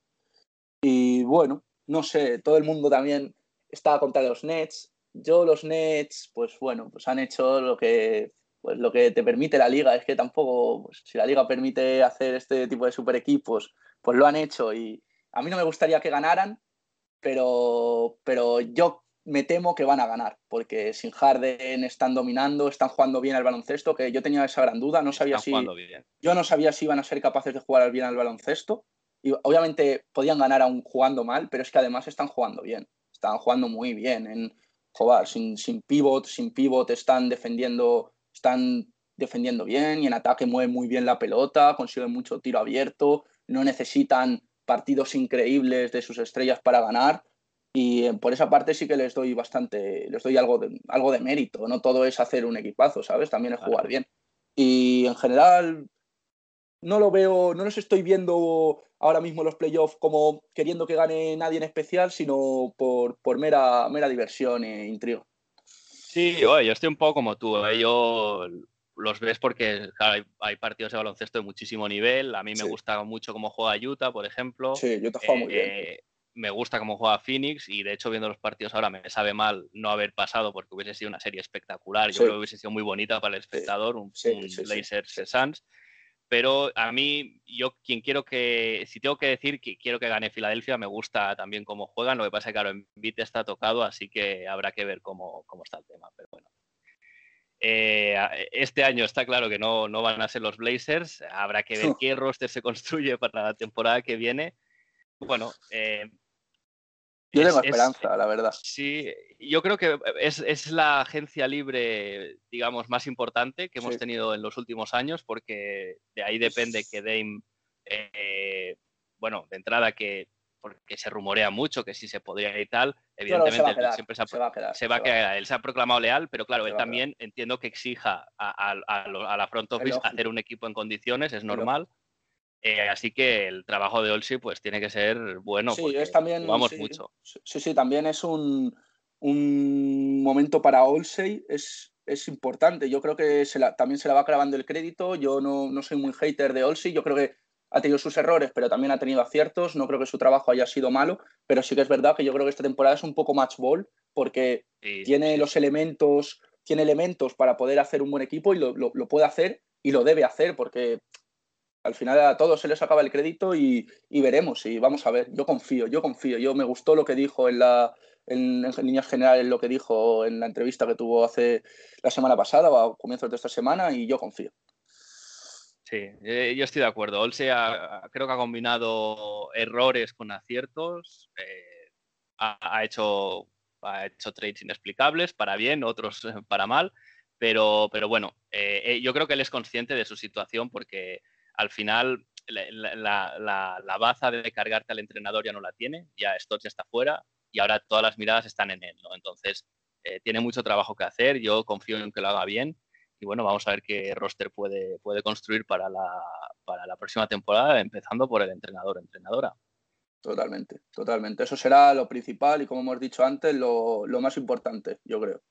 Y bueno, no sé, todo el mundo también está contra los Nets. Yo los Nets, pues bueno, pues han hecho lo que pues lo que te permite la liga. Es que tampoco, pues, si la liga permite hacer este tipo de super equipos, pues lo han hecho. Y a mí no me gustaría que ganaran, pero, pero yo me temo que van a ganar, porque sin Harden están dominando, están jugando bien al baloncesto, que yo tenía esa gran duda, no sabía si yo no sabía si iban a ser capaces de jugar bien al baloncesto y obviamente podían ganar aún jugando mal, pero es que además están jugando bien, están jugando muy bien en jugar sin, sin pivot, sin pivot están defendiendo, están defendiendo bien y en ataque mueven muy bien la pelota, consiguen mucho tiro abierto, no necesitan partidos increíbles de sus estrellas para ganar. Y eh, por esa parte sí que les doy bastante, les doy algo de, algo de mérito. No todo es hacer un equipazo, ¿sabes? También es jugar bien. Y en general, no lo veo, no los estoy viendo ahora mismo los playoffs como queriendo que gane nadie en especial, sino por, por mera, mera diversión e intriga. Sí, yo estoy un poco como tú. ¿eh? Yo los ves porque hay, partidos de baloncesto de muchísimo nivel. A mí me gusta mucho cómo juega Utah, por ejemplo. Sí, Utah juega muy bien. Eh, me gusta cómo juega Phoenix y de hecho viendo los partidos ahora me sabe mal no haber pasado porque hubiese sido una serie espectacular. Yo creo que hubiese sido muy bonita para el espectador, un, Blazers Suns. Pero a mí, yo quien quiero que, si tengo que decir que quiero que gane Filadelfia, me gusta también cómo juegan. Lo que pasa es que, claro, en Beat está tocado, así que habrá que ver cómo, cómo está el tema. Pero bueno. Eh, este año está claro que no, no, van a ser los Blazers. Habrá que ver qué roster se construye para la temporada que viene. Bueno, eh, yo tengo esperanza, la verdad. Sí, yo creo que es, la agencia libre, digamos, más importante que hemos tenido en los últimos años, porque de ahí depende que Dame, eh, bueno, de entrada que porque se rumorea mucho que sí se podría y tal, evidentemente él siempre se, va a quedar, se va a quedar. Él se ha proclamado leal, pero claro, él también entiendo que exija a, la front office hacer un equipo en condiciones, es normal. Eh, así que el trabajo de Olsi pues tiene que ser bueno. Sí, es también. Vamos mucho. Sí, sí, también es un, un momento para Olsey, es, es importante. Yo creo que se la, también se la va clavando el crédito. Yo no, no soy muy hater de Olsey. Yo creo que ha tenido sus errores, pero también ha tenido aciertos. No creo que su trabajo haya sido malo, pero sí que es verdad que yo creo que esta temporada es un poco match ball porque tiene los elementos, tiene elementos para poder hacer un buen equipo y lo, lo, lo puede hacer y lo debe hacer porque al final a todos se les acaba el crédito y, veremos y vamos a ver. Yo confío, yo confío. Yo me gustó lo que dijo en la en, líneas generales lo que dijo en la entrevista que tuvo hace la semana pasada o a comienzos de esta semana y yo confío. Sí, eh, yo estoy de acuerdo. Olse creo que ha combinado errores con aciertos. Eh, ha, hecho, ha hecho trades inexplicables, para bien, otros para mal. Pero, pero bueno, eh, yo creo que él es consciente de su situación porque al final la, baza de cargarte al entrenador ya no la tiene, ya Stotts está fuera y ahora todas las miradas están en él. Entonces, eh, tiene mucho trabajo que hacer, yo confío en que lo haga bien y bueno, vamos a ver qué roster puede, puede construir para la, para la próxima temporada, empezando por el entrenador, entrenadora. Totalmente, totalmente. Eso será lo principal y como hemos dicho antes, lo, más importante, yo creo.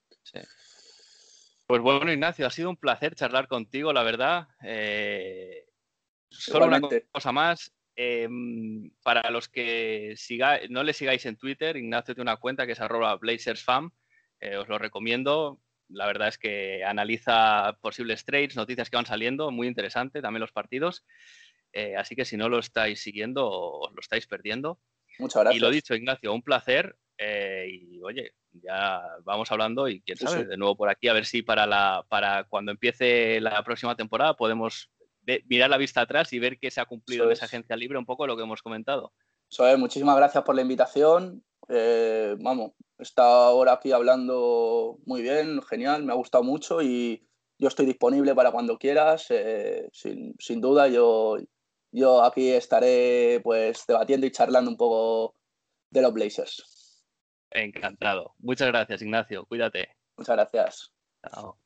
Pues bueno, Ignacio, ha sido un placer charlar contigo, la verdad. Eh, Solo una cosa más. Em, para los que no le sigáis en Twitter, Ignacio tiene una cuenta que es arroba BlazersFam. Eh, os lo recomiendo. La verdad es que analiza posibles trades, noticias que van saliendo, muy interesante, también los partidos. Eh, así que si no lo estáis siguiendo, os lo estáis perdiendo. Muchas gracias. Y lo dicho, Ignacio, un placer. Eh, y oye, ya vamos hablando y quién sabe, de nuevo por aquí, a ver si para, la, para cuando empiece la próxima temporada podemos mirar la vista atrás y ver qué se ha cumplido en esa agencia libre, un poco lo que hemos comentado. muchísimas gracias por la invitación. Eh, vamos, estado ahora aquí hablando muy bien, genial, me ha gustado mucho y yo estoy disponible para cuando quieras. Eh, sin, sin, duda, yo, yo aquí estaré pues debatiendo y charlando un poco de los Blazers. Encantado. Muchas gracias, Ignacio. Cuídate. Muchas gracias. Chao.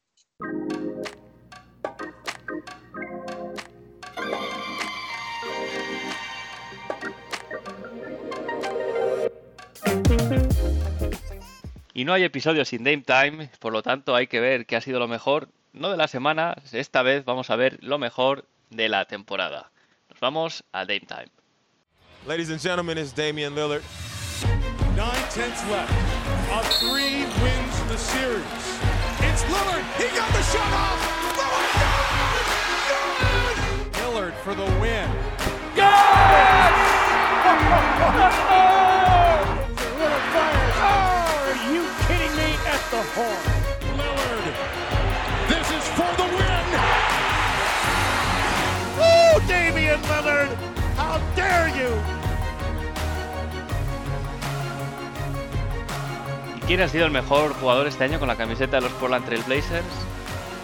Y no hay episodio sin Dame Time, por lo tanto hay que ver qué ha sido lo mejor, no de la semana, esta vez vamos a ver lo mejor de la temporada. Nos vamos a Dame Time. Ladies and gentlemen, it's Damian Lillard. Nine tenths left. A three wins the series. It's Lillard. He got the shot off. Lillard, Lillard for the win. Yes! ¿Y quién ha sido el mejor jugador este año con la camiseta de los Portland Trail Blazers?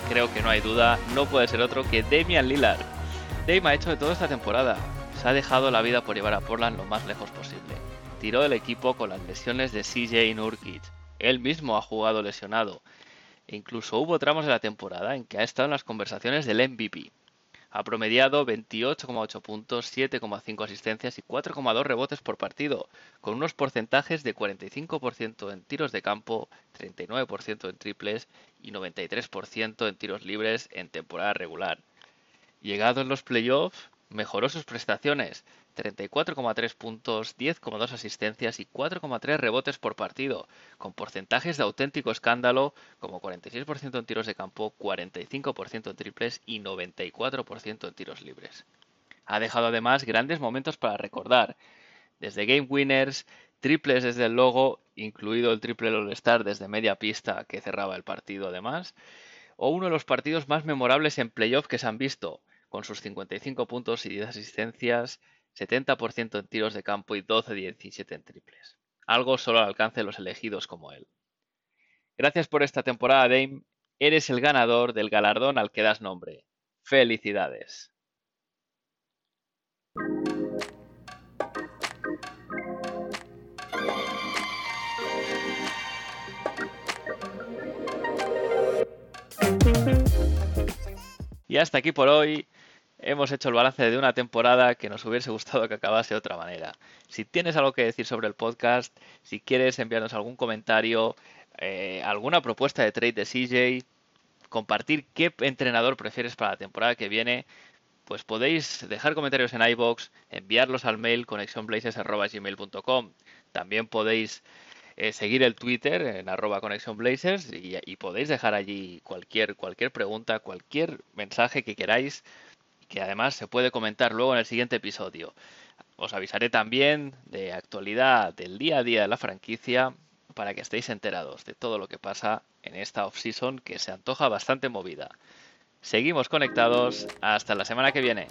Creo que no hay duda, no puede ser otro que Damian Lillard. Dame ha hecho de todo esta temporada. Se ha dejado la vida por llevar a Portland lo más lejos posible. Tiró del equipo con las lesiones de CJ Nurkic. Él mismo ha jugado lesionado. E incluso hubo tramos de la temporada en que ha estado en las conversaciones del MVP. Ha promediado 28,8 puntos, 7,5 asistencias y 4,2 rebotes por partido, con unos porcentajes de 45% en tiros de campo, 39% en triples y 93% en tiros libres en temporada regular. Llegado en los playoffs, mejoró sus prestaciones, 34,3 puntos, 10,2 asistencias y 4,3 rebotes por partido, con porcentajes de auténtico escándalo como 46% en tiros de campo, 45% en triples y 94% en tiros libres. Ha dejado además grandes momentos para recordar, desde game winners, triples desde el logo, incluido el triple All-Star desde media pista que cerraba el partido además, o uno de los partidos más memorables en playoff que se han visto, con sus 55 puntos y 10 asistencias 70% en tiros de campo y 12-17 en triples. Algo solo al alcance de los elegidos como él. Gracias por esta temporada, Dame. Eres el ganador del galardón al que das nombre. Felicidades. Y hasta aquí por hoy hemos hecho el balance de una temporada que nos hubiese gustado que acabase de otra manera. Si tienes algo que decir sobre el podcast, si quieres enviarnos algún comentario, eh, alguna propuesta de trade de CJ, compartir qué entrenador prefieres para la temporada que viene, pues podéis dejar comentarios en iBox, enviarlos al mail connectionblazers.gmail.com. También podéis eh, seguir el Twitter en arroba connectionblazers y, y podéis dejar allí cualquier, cualquier pregunta, cualquier mensaje que queráis que además se puede comentar luego en el siguiente episodio. Os avisaré también de actualidad del día a día de la franquicia para que estéis enterados de todo lo que pasa en esta off-season que se antoja bastante movida. Seguimos conectados hasta la semana que viene.